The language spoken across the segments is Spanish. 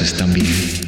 están bien.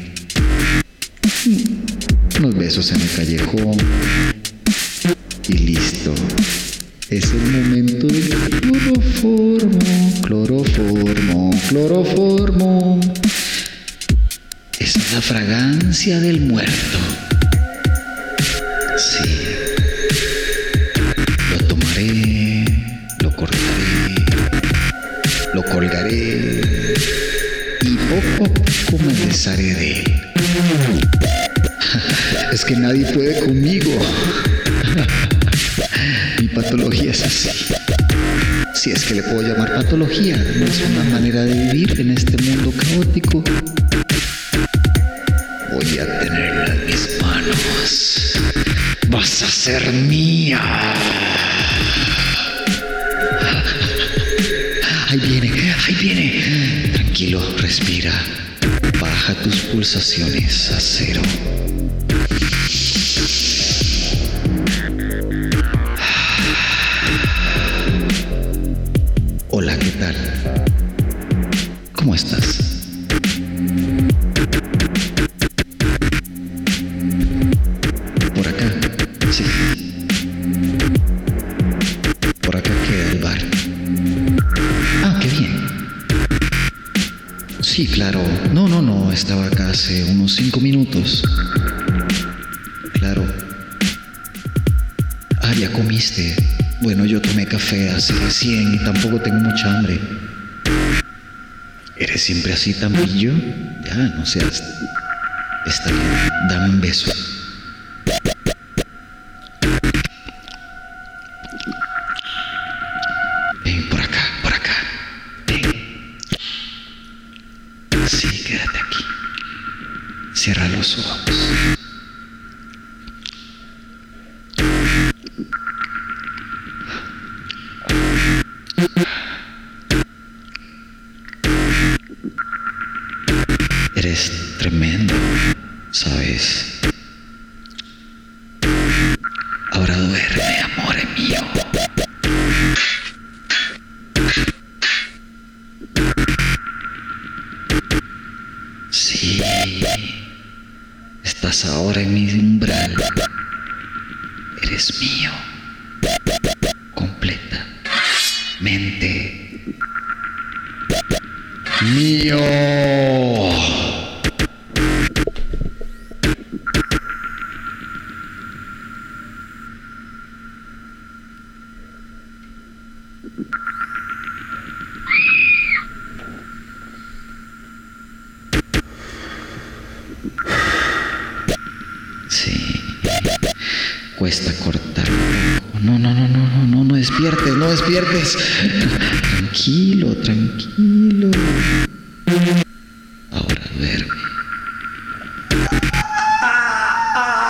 así recién y tampoco tengo mucha hambre. ¿Eres siempre así tan pillo? Ya, no seas. Está bien, dame un beso.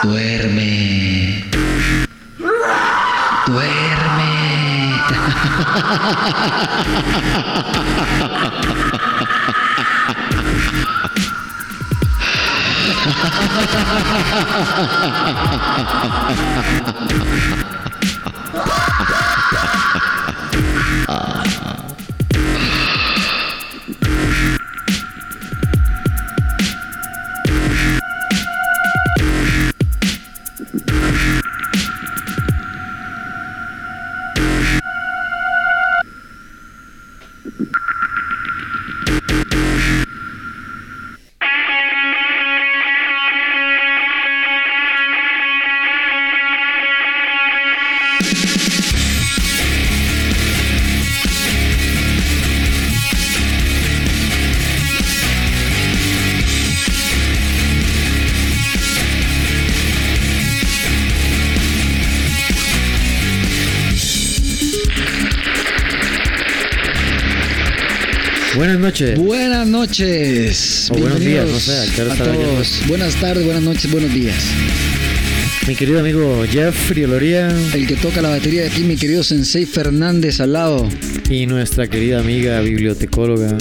Duerme. Duerme. Buenas noches. Buenas noches. O buenos días, no sé, ¿a qué hora a estará todos. Buenas tardes, buenas noches, buenos días. Mi querido amigo Jeffrey Oloría El que toca la batería de aquí, mi querido Sensei Fernández al lado. y nuestra querida amiga bibliotecóloga.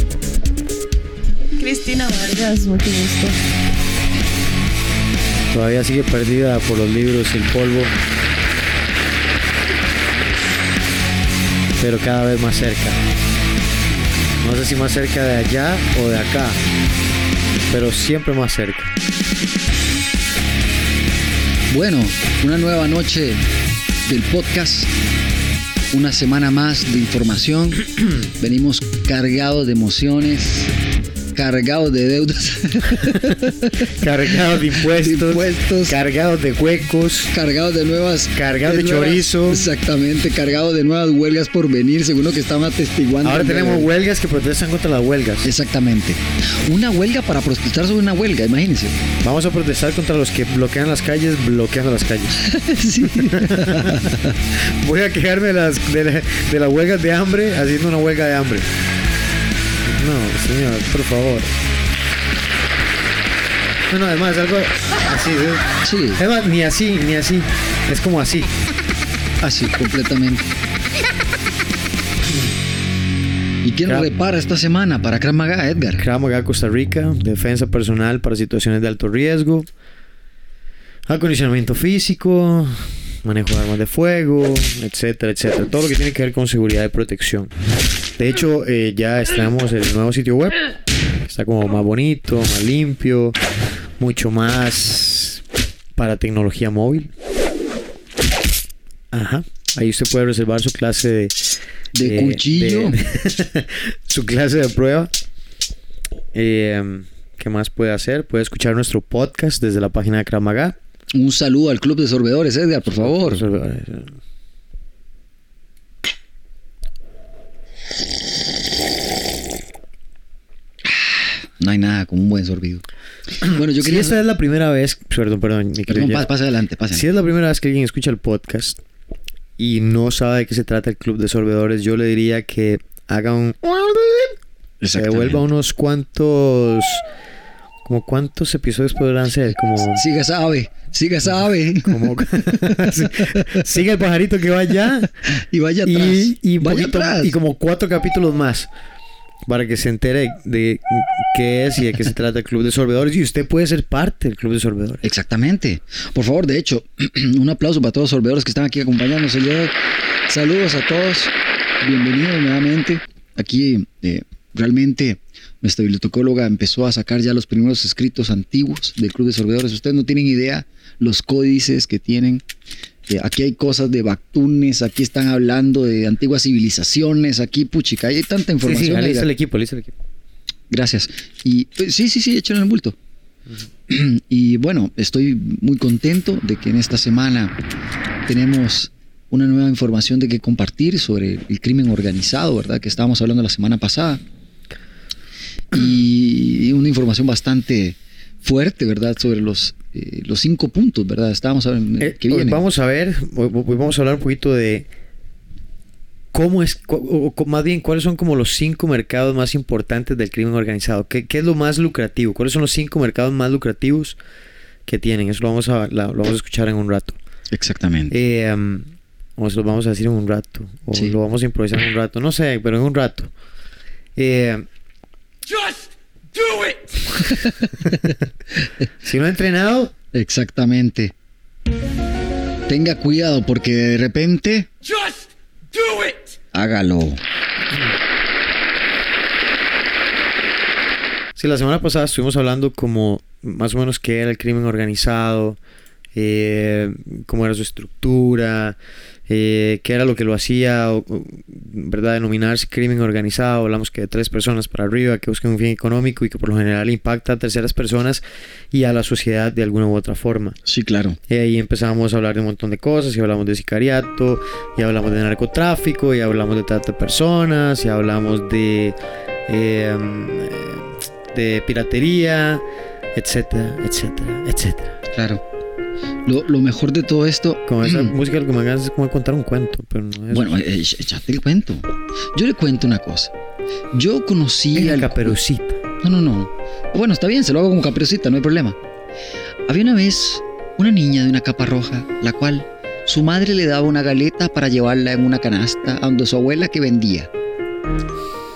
Cristina Vargas, mucho gusto. Todavía sigue perdida por los libros y el polvo. Pero cada vez más cerca. No sé si más cerca de allá o de acá. Pero siempre más cerca. Bueno, una nueva noche del podcast. Una semana más de información. Venimos cargados de emociones, cargados de deudas, Cargados de impuestos. impuestos, Cargados de huecos. cargados de nuevas. Cargados de nuevas- chorizo. Exactamente, cargados de nuevas huelgas por venir, según lo que estaban atestiguando. Ahora de tenemos huelgas que protestan contra las huelgas. Exactamente. Una huelga para protestar sobre una huelga, imagínense. Vamos a protestar contra los que bloquean las calles, bloqueando las calles. Voy a quejarme de las, de, la- de las huelgas de hambre haciendo una huelga de hambre. No, señor, por favor. No, no, además, algo así. ¿eh? Sí, Además, ni así, ni así. Es como así. así, completamente. ¿Y quién Crap. repara esta semana para Krav Maga, Edgar? Krav Maga Costa Rica, defensa personal para situaciones de alto riesgo, acondicionamiento físico, manejo de armas de fuego, etcétera, etcétera. Todo lo que tiene que ver con seguridad y protección. De hecho, eh, ya estrenamos el nuevo sitio web. Está como más bonito, más limpio, mucho más para tecnología móvil. Ajá. Ahí usted puede reservar su clase de, De cuchillo. de- su clase de prueba. Eh, ¿Qué más puede hacer? Puede escuchar nuestro podcast desde la página de Krav Maga. Un saludo al club de sorbedores, Edgar, por favor. No hay nada como un buen sorbido. Bueno, yo Si quería... esta es la primera vez, perdón, perdón, mi Perdón, pasa, pasa adelante, pasa. Si es la primera vez que alguien escucha el podcast y no sabe de qué se trata el club de sorbedores, yo le diría que haga un... Se devuelva unos cuantos... Como cuántos episodios podrán ser, como... Siga sabe, siga sabe. como. Sigue el pajarito que va allá y vaya atrás. y, y, vaya poquito- atrás. y como cuatro capítulos más para que se entere de qué es y de qué se trata el club de sorbedores y usted puede ser parte del club de sorbedores. Exactamente. Por favor, de hecho, un aplauso para todos los sorbeadores que están aquí acompañándonos el día de hoy. Saludos a todos. Bienvenidos nuevamente. Aquí eh, realmente nuestra bibliotecóloga empezó a sacar ya los primeros escritos antiguos del Club de Sorbedores. Ustedes no tienen idea los códices que tienen. Eh, aquí hay cosas de Bactunes, aquí están hablando de antiguas civilizaciones, aquí puchica, hay tanta Sí, información. sí, el equipo, el equipo. Gracias. Y pues, sí, sí, sí, échalo en el bulto. Y bueno, estoy muy contento de que en esta semana tenemos una nueva información de que compartir sobre el crimen organizado, ¿verdad? Que estábamos hablando la semana pasada. Y una información bastante fuerte, ¿verdad? Sobre los, eh, los cinco puntos, ¿verdad? Estábamos Eh, que hoy vienen. vamos a ver, vamos a hablar un poquito de cómo es, o, o más bien cuáles son como los cinco mercados más importantes del crimen organizado. ¿Qué, qué es lo más lucrativo? ¿Cuáles son los cinco mercados más lucrativos que tienen? Eso lo vamos a, la- lo vamos a escuchar en un rato. Exactamente. Eh, um, o se lo vamos a decir en un rato. O Sí. lo vamos a improvisar en un rato. No sé, pero en un rato. Eh, Just do it! si no ha entrenado, Exactamente. Tenga cuidado porque de repente Just do it! hágalo. Sí, la semana pasada estuvimos hablando como más o menos qué era el crimen organizado, eh, cómo era su estructura, eh, qué era lo que lo hacía, o, ¿verdad? Denominarse crimen organizado. Hablamos que de tres personas para arriba que buscan un fin económico y que por lo general impacta a terceras personas y a la sociedad de alguna u otra forma. Sí, claro. Y ahí empezamos a hablar de un montón de cosas, y hablamos de sicariato, y hablamos de narcotráfico, y hablamos de trata de personas, y hablamos de, eh, de piratería, etcétera, etcétera, etcétera. Claro. Lo, lo mejor de todo esto. Con esa música lo que me hagas es como contar un cuento, pero no es... Bueno, eh, eh, ya te cuento. Yo le cuento una cosa. Yo conocí En al... Caperucita. No, no, no. Bueno, está bien, se lo hago como caperucita, no hay problema. Había una vez una niña de una capa roja, la cual su madre le daba una galeta para llevarla en una canasta a donde su abuela que vendía.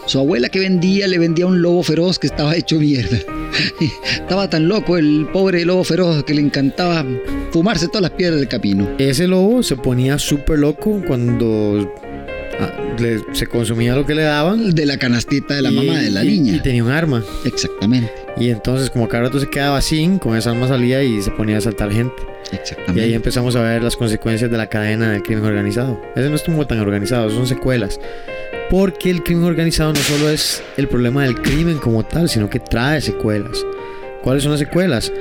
Su abuela que vendía le vendía un lobo feroz que estaba hecho mierda. estaba tan loco el pobre lobo feroz que le encantaba fumarse todas las piedras del camino. Ese lobo se ponía súper loco cuando ah, le- se consumía lo que le daban. De la canastita de la y- mamá de la y- niña. Y tenía un arma. Exactamente, Y entonces, como cada rato se quedaba sin, con esa arma salía y se ponía a asaltar gente. Y ahí exactamente. empezamos a ver las consecuencias de la cadena del crimen organizado. Ese no estuvo tan organizado, son secuelas. Porque el crimen organizado no solo es el problema del crimen como tal, sino que trae secuelas. ¿Cuáles son las secuelas?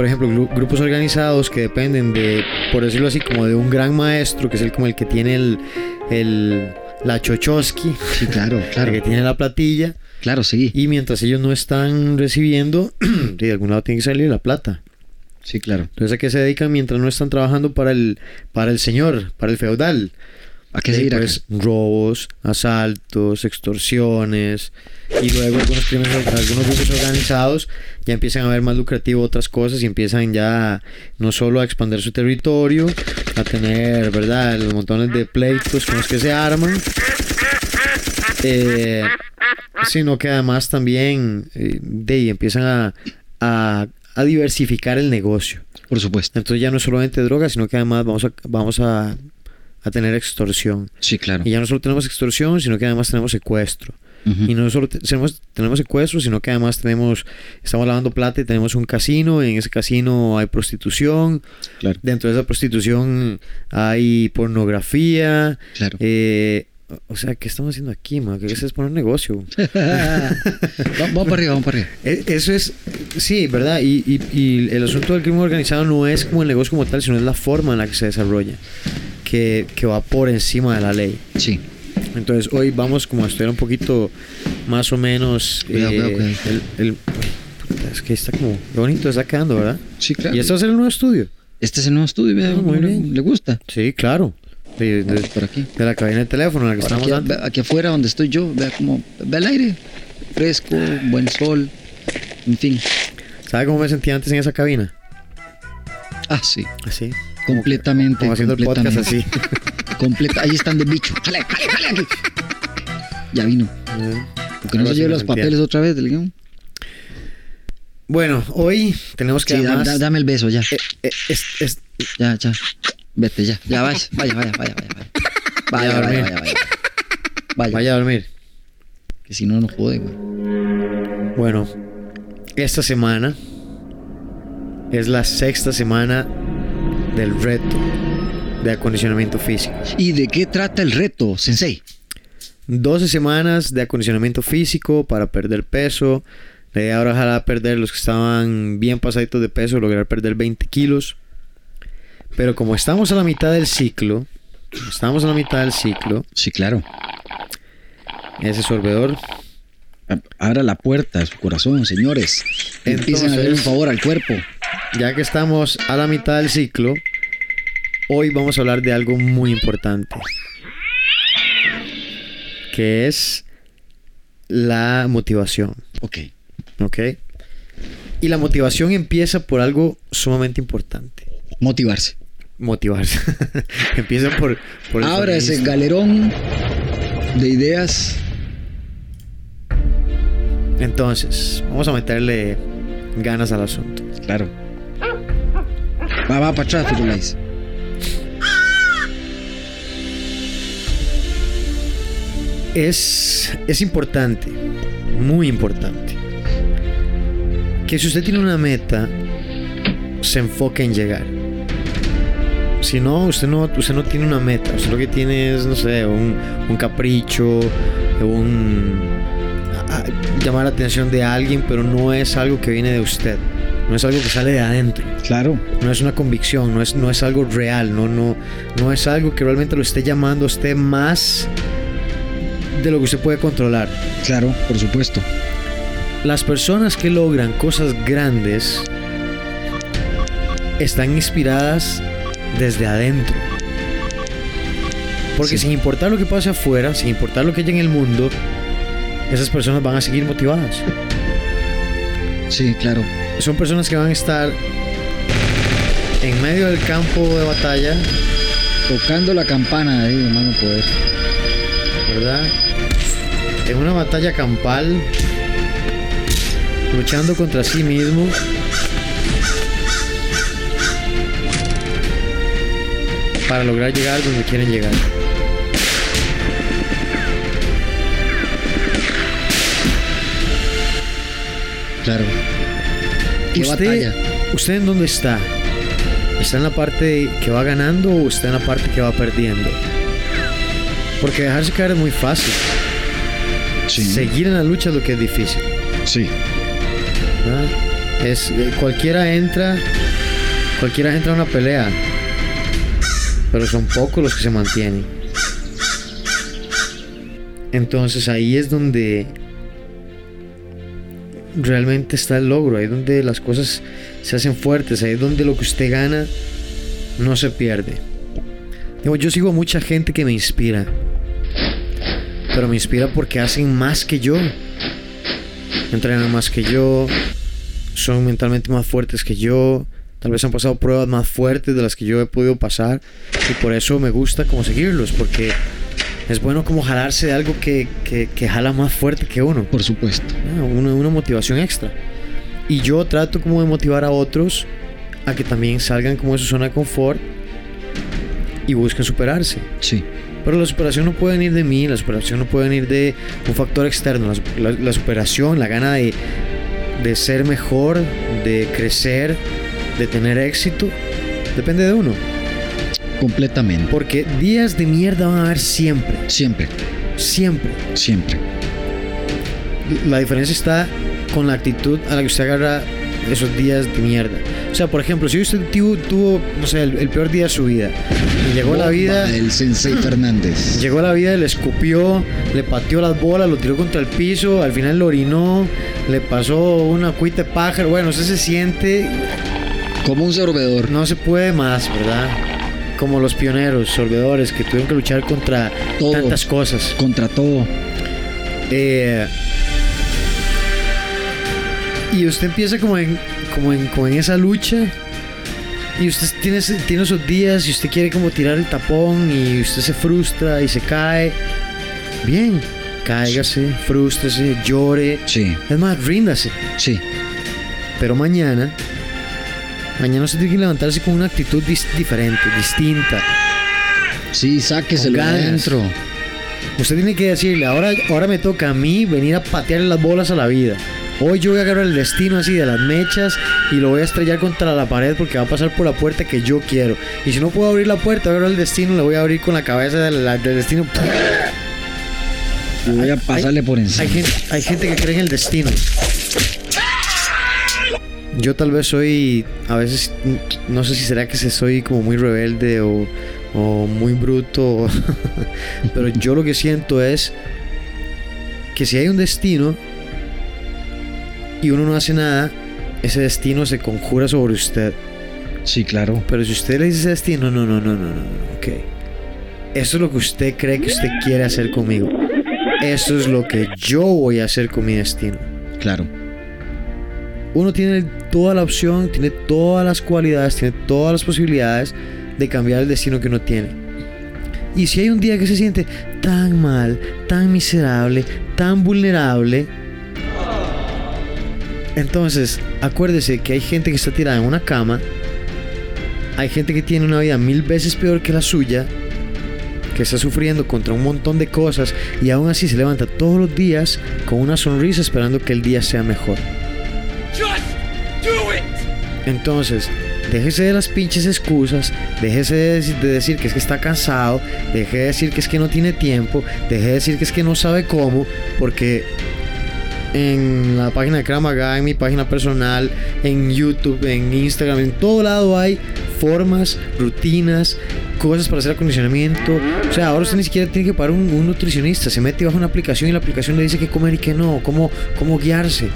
Por ejemplo, gru- grupos organizados que dependen de, por decirlo así, como de un gran maestro, que es el como el que tiene el, el la chochosky, Sí, claro, claro. el que tiene la platilla, Claro, sí. y mientras ellos no están recibiendo, de algún lado tiene que salir la plata. Sí, claro. Entonces, ¿a qué se dedican mientras no están trabajando para el, para el señor, para el feudal? ¿A qué seguir pues, robos, asaltos, extorsiones y luego algunos crímenes, algunos grupos organizados ya empiezan a ver más lucrativo otras cosas y empiezan ya no solo a expandir su territorio, a tener, ¿verdad?, los montones de pleitos con los que se arman, eh, sino que además también eh, de ahí empiezan a, a, a diversificar el negocio. Por supuesto. Entonces ya no es solamente droga, sino que además vamos a, vamos a, a tener extorsión. Sí, claro. Y ya no solo tenemos extorsión, sino que además tenemos secuestro. Y no solo te- tenemos, tenemos secuestro, sino que además tenemos, estamos lavando plata y tenemos un casino. En ese casino hay prostitución. Claro. Dentro de esa prostitución hay pornografía. Claro. eh, o sea, ¿qué estamos haciendo aquí, man? ¿Qué es poner negocio? Va- vamos para arriba, vamos para arriba. E- Eso es, sí, ¿verdad? Y, y- y el asunto del crimen organizado no es como el negocio como tal, sino es la forma en la que se desarrolla, que, que va por encima de la ley. Sí. Entonces hoy vamos como a estudiar un poquito más o menos Cuidado, eh, cuidado, cuidado. el... es que está como bonito está quedando, ¿verdad? Sí, claro. ¿Y esto va a ser el nuevo estudio? Este es el nuevo estudio, Ah, muy ¿le- bien. ¿Le gusta? Sí, claro. De, de- Por aquí. de la cabina de teléfono en la que estamos aquí, antes. ve- aquí afuera donde estoy yo, vea como, ve el aire, fresco, buen sol, en fin. ¿Sabe cómo me sentía antes en esa cabina? Ah, sí, Así. completamente. Como haciendo el podcast así. completamente. Completa, ahí están de bicho. Jale, jale, jale aquí. Ya vino. Porque no se lleve los papeles otra vez del guion. Bueno, hoy tenemos que Sí, da- además... da- dame el beso ya. eh, eh, es- es- Ya, ya. Vete ya. Ya vaya, vaya, vaya, vaya, vaya. Vaya, Vaya a vaya, dormir. vaya, vaya. Vaya, vaya a dormir. que si no, no jode, güey. Bueno, esta semana es la sexta semana del reto de acondicionamiento físico. ¿Y de qué trata el reto, Sensei? 12 semanas de acondicionamiento físico para perder peso. La idea ahora ojalá perder los que estaban bien pasaditos de peso, lograr perder 20 kilos. Pero como estamos a la mitad del ciclo, estamos a la mitad del ciclo, Sí, claro. ese sorbedor Abra la puerta de su corazón, señores. Empiecen a hacer un favor al cuerpo. Ya que estamos a la mitad del ciclo, hoy vamos a hablar de algo muy importante. Que es la motivación. Ok. ¿Ok? Y la motivación empieza por algo sumamente importante. Motivarse. Motivarse. empieza por... por Abra ese galerón de ideas. Entonces, vamos a meterle ganas al asunto. Claro. Va, va para atrás, Firulais. Es, es importante, muy importante, que si usted tiene una meta, se enfoque en llegar. Si no, usted no, usted no tiene una meta, usted lo que tiene es, no sé, un, un capricho, un llamar la atención de alguien, pero no es algo que viene de usted, no es algo que sale de adentro, Claro. no es una convicción, no es, no es algo real, no, no, no es algo que realmente lo esté llamando a usted más de lo que usted puede controlar. Claro, por supuesto. Las personas que logran cosas grandes están inspiradas desde adentro. Porque Sí. sin importar lo que pase afuera, sin importar lo que haya en el mundo, esas personas van a seguir motivadas. Sí, claro. Son personas que van a estar en medio del campo de batalla, Tocando la campana ahí, hermano, poder. ¿verdad? En una batalla campal, luchando contra sí mismo. Para lograr llegar donde quieren llegar. Claro. ¿Qué ¿Usted, batalla? ¿Usted en dónde está? ¿Está en la parte que va ganando o está en la parte que va perdiendo? Porque dejarse caer es muy fácil. Sí. Seguir en la lucha es lo que es difícil. Sí. ¿verdad? Es, eh, cualquiera entra, cualquiera entra a una pelea, pero son pocos los que se mantienen. Entonces ahí es donde realmente está el logro, ahí es donde las cosas se hacen fuertes, ahí es donde lo que usted gana no se pierde. Yo sigo a mucha gente que me inspira, pero me inspira porque hacen más que yo, entrenan más que yo, son mentalmente más fuertes que yo, tal vez han pasado pruebas más fuertes de las que yo he podido pasar y por eso me gusta como seguirlos, porque es bueno como jalarse de algo que, que, que jala más fuerte que uno. Por supuesto. Ah, una, una motivación extra. Y yo trato como de motivar a otros a que también salgan como de su zona de confort y busquen superarse. Sí. Pero la superación no puede venir de mí, la superación no puede venir de un factor externo. La, su- la- la superación, la gana de, de ser mejor, de crecer, de tener éxito, depende de uno. Completamente. Porque días de mierda van a haber siempre, Siempre. siempre. Siempre. La diferencia está con la actitud a la que usted agarra esos días de mierda. O sea, por ejemplo, si usted tuvo, tuvo no sé, el, el peor día de su vida y llegó a la Bomba vida, del Sensei Fernández. llegó a la vida, le escupió, le pateó las bolas, lo tiró contra el piso, al final lo orinó, le pasó una cuita de pájaro. Bueno, usted se siente, Como un sorbedor. no se puede más, ¿verdad? Como los pioneros, sorbedores que tuvieron que luchar contra Todo. tantas cosas. Contra todo. Eh, y usted empieza como en, como en, como en esa lucha. Y usted tiene, tiene esos días y usted quiere como tirar el tapón y usted se frustra y se cae. Bien, cáigase, frústrese, llore. Sí. Es más, ríndase. Sí. Pero mañana, mañana usted tiene que levantarse con una actitud dis- diferente, distinta. Sí, ganas. adentro. Usted tiene que decirle, ahora, ahora me toca a mí venir a patearle las bolas a la vida. Hoy yo voy a agarrar el destino así de las mechas y lo voy a estrellar contra la pared porque va a pasar por la puerta que yo quiero. Y si no puedo abrir la puerta, voy a agarrar el destino, le voy a abrir con la cabeza del, destino. Y voy a Hay- pasarle por encima. Hay gente, hay gente que cree en el destino. Yo tal vez soy, a veces, no sé si será que soy como muy rebelde o, o muy bruto, pero yo lo que siento es que si hay un destino y uno no hace nada, ese destino se conjura sobre usted. Sí, claro. Pero si usted le dice ese destino, no, no, no, no, no, no, ok. Eso es lo que usted cree que usted quiere hacer conmigo. Eso es lo que yo voy a hacer con mi destino. Claro. Uno tiene toda la opción, tiene todas las cualidades, tiene todas las posibilidades de cambiar el destino que uno tiene. Y si hay un día que se siente tan mal, tan miserable, tan vulnerable, entonces acuérdese que hay gente que está tirada en una cama, hay gente que tiene una vida mil veces peor que la suya, que está sufriendo contra un montón de cosas y aún así se levanta todos los días con una sonrisa esperando que el día sea mejor. Entonces, déjese de las pinches excusas, déjese de decir, de decir que es que está cansado, deje de decir que es que no tiene tiempo, deje de decir que es que no sabe cómo, porque en la página de Kramaga, en mi página personal, en YouTube, en Instagram, en todo lado hay formas, rutinas, cosas para hacer acondicionamiento. O sea, ahora usted ni siquiera tiene que pagar un, un nutricionista, se mete bajo una aplicación y la aplicación le dice qué comer y qué no, cómo, cómo guiarse.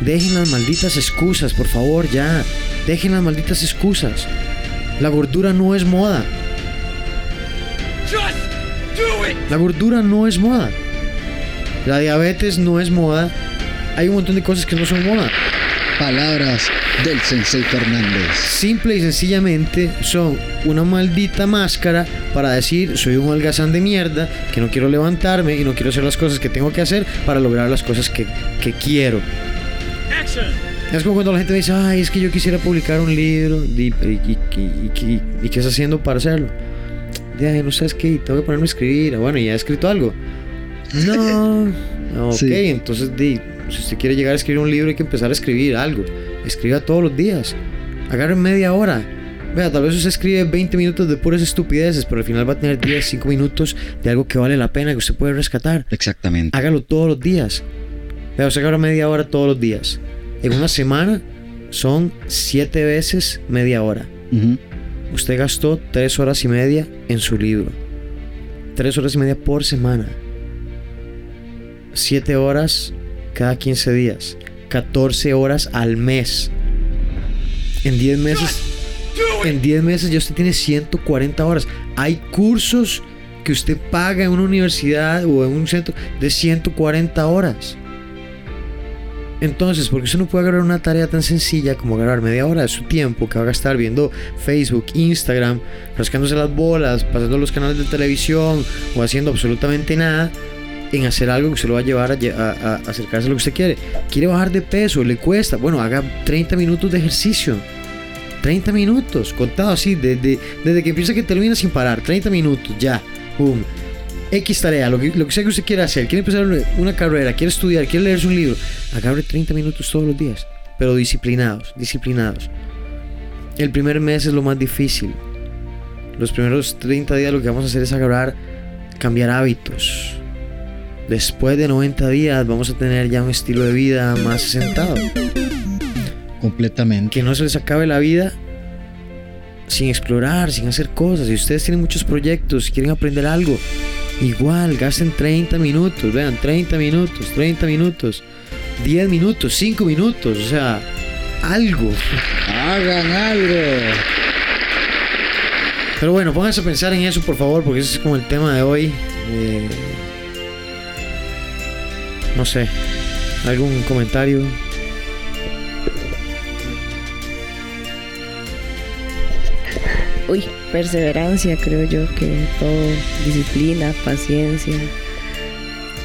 Dejen las malditas excusas, por favor, ya. Dejen las malditas excusas. La gordura no es moda. Just do it! La gordura no es moda. La diabetes no es moda. Hay un montón de cosas que no son moda. Palabras del Sensei Fernández. Simple y sencillamente son una maldita máscara para decir soy un holgazán de mierda, que no quiero levantarme y no quiero hacer las cosas que tengo que hacer para lograr las cosas que, que quiero. Es como cuando la gente me dice, ay, es que yo quisiera publicar un libro y, y, y- y- qué estás haciendo para hacerlo. Ya, no sabes qué, tengo que ponerme a escribir. Ah, Bueno, ¿y ya he escrito algo? No. ok, Sí. entonces di, si usted quiere llegar a escribir un libro hay que empezar a escribir algo. Escriba todos los días. Agarre media hora. Vea, tal vez usted escribe 20 minutos de puras estupideces, pero al final va a tener 10, 5 minutos de algo que vale la pena, que usted puede rescatar. Exactamente. Hágalo todos los días. Vea, usted agarra media hora todos los días. En una semana son 7 veces media hora. Usted gastó 3 horas y media en su libro. 3 horas y media por semana. 7 horas cada 15 días. 14 horas al mes. En 10 meses. En 10 meses ya usted tiene 140 horas. Hay cursos que usted paga en una universidad o en un centro de 140 horas. Entonces, porque usted no puede agarrar una tarea tan sencilla como agarrar media hora de su tiempo que va a gastar viendo Facebook, Instagram, rascándose las bolas, pasando los canales de televisión o haciendo absolutamente nada en hacer algo que se lo va a llevar a, acercarse a lo que usted quiere. Quiere bajar de peso, le cuesta. Bueno, haga 30 minutos de ejercicio. 30 minutos, contado así, desde, desde que empieza que termina sin parar. 30 minutos, ya. Boom. X tarea, lo que, lo que sea que usted quiera hacer. Quiere empezar una carrera, quiere estudiar, quiere leerse un libro. Agarre 30 minutos todos los días. Pero disciplinados, disciplinados. El primer mes es lo más difícil. Los primeros 30 días lo que vamos a hacer es agarrar, cambiar hábitos. Después de 90 días vamos a tener ya un estilo de vida más sentado Completamente. que no se les acabe la vida sin explorar, sin hacer cosas. Si ustedes tienen muchos proyectos, quieren aprender algo, igual gasten 30 minutos, vean, 30 minutos, 30 minutos, 10 minutos, 5 minutos, o sea, algo. Hagan algo. Pero bueno, pónganse a pensar en eso, por favor, porque ese es como el tema de hoy. Eh, no sé, ¿algún comentario? Uy, perseverancia, creo yo que todo, disciplina, paciencia,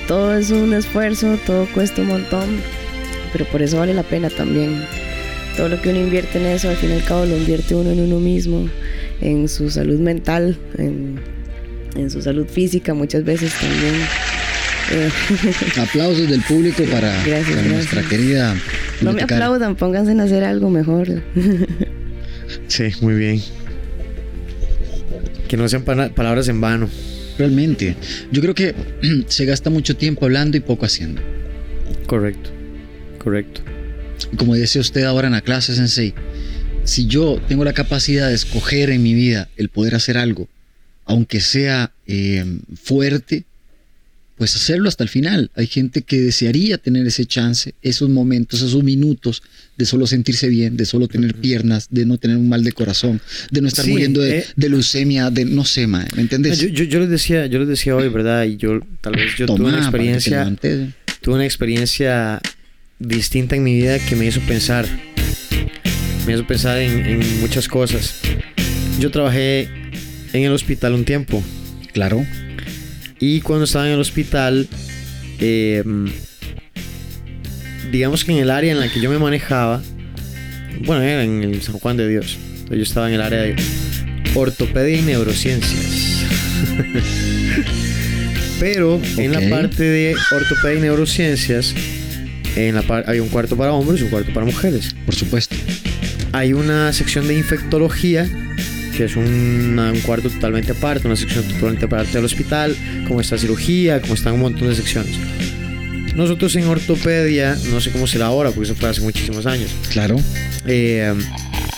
todo es un esfuerzo, todo cuesta un montón, pero por eso vale la pena también. Todo lo que uno invierte en eso, al fin y al cabo lo invierte uno en uno mismo, en su salud mental, en, en su salud física muchas veces también. Eh, Aplausos del público para, Gracias, para nuestra querida. no me aplaudan, pónganse en hacer algo mejor. Sí, muy bien. Que no sean palabras en vano. Realmente. Yo creo que se gasta mucho tiempo hablando y poco haciendo. Correcto, correcto. Como decía usted ahora en la clase, Sensei, si yo tengo la capacidad de escoger en mi vida el poder hacer algo, aunque sea eh, fuerte, pues hacerlo hasta el final. Hay gente que desearía tener ese chance, esos momentos, esos minutos de solo sentirse bien, de solo tener piernas, de no tener un mal de corazón, de no estar Sí, muriendo de, eh. de leucemia, de no sé, mae, ¿me entiendes? Yo, yo, yo les decía, yo les decía hoy, ¿verdad? Y yo tal vez yo tuve una experiencia, levantes. tuve una experiencia distinta en mi vida que me hizo pensar. Me hizo pensar en, en muchas cosas. Yo trabajé en el hospital un tiempo. Claro. Y cuando estaba en el hospital, eh, digamos que en el área en la que yo me manejaba, bueno, era en el San Juan de Dios. Yo estaba en el área de ortopedia y neurociencias. Pero en la parte de ortopedia y neurociencias, en la hay un cuarto para hombres y un cuarto para mujeres. Por supuesto. Hay una sección de infectología, que es una- un cuarto totalmente aparte, una sección totalmente aparte del hospital, como está cirugía, como están un montón de secciones. Nosotros en ortopedia, no sé cómo será ahora, porque eso fue hace muchísimos años. Claro. eh,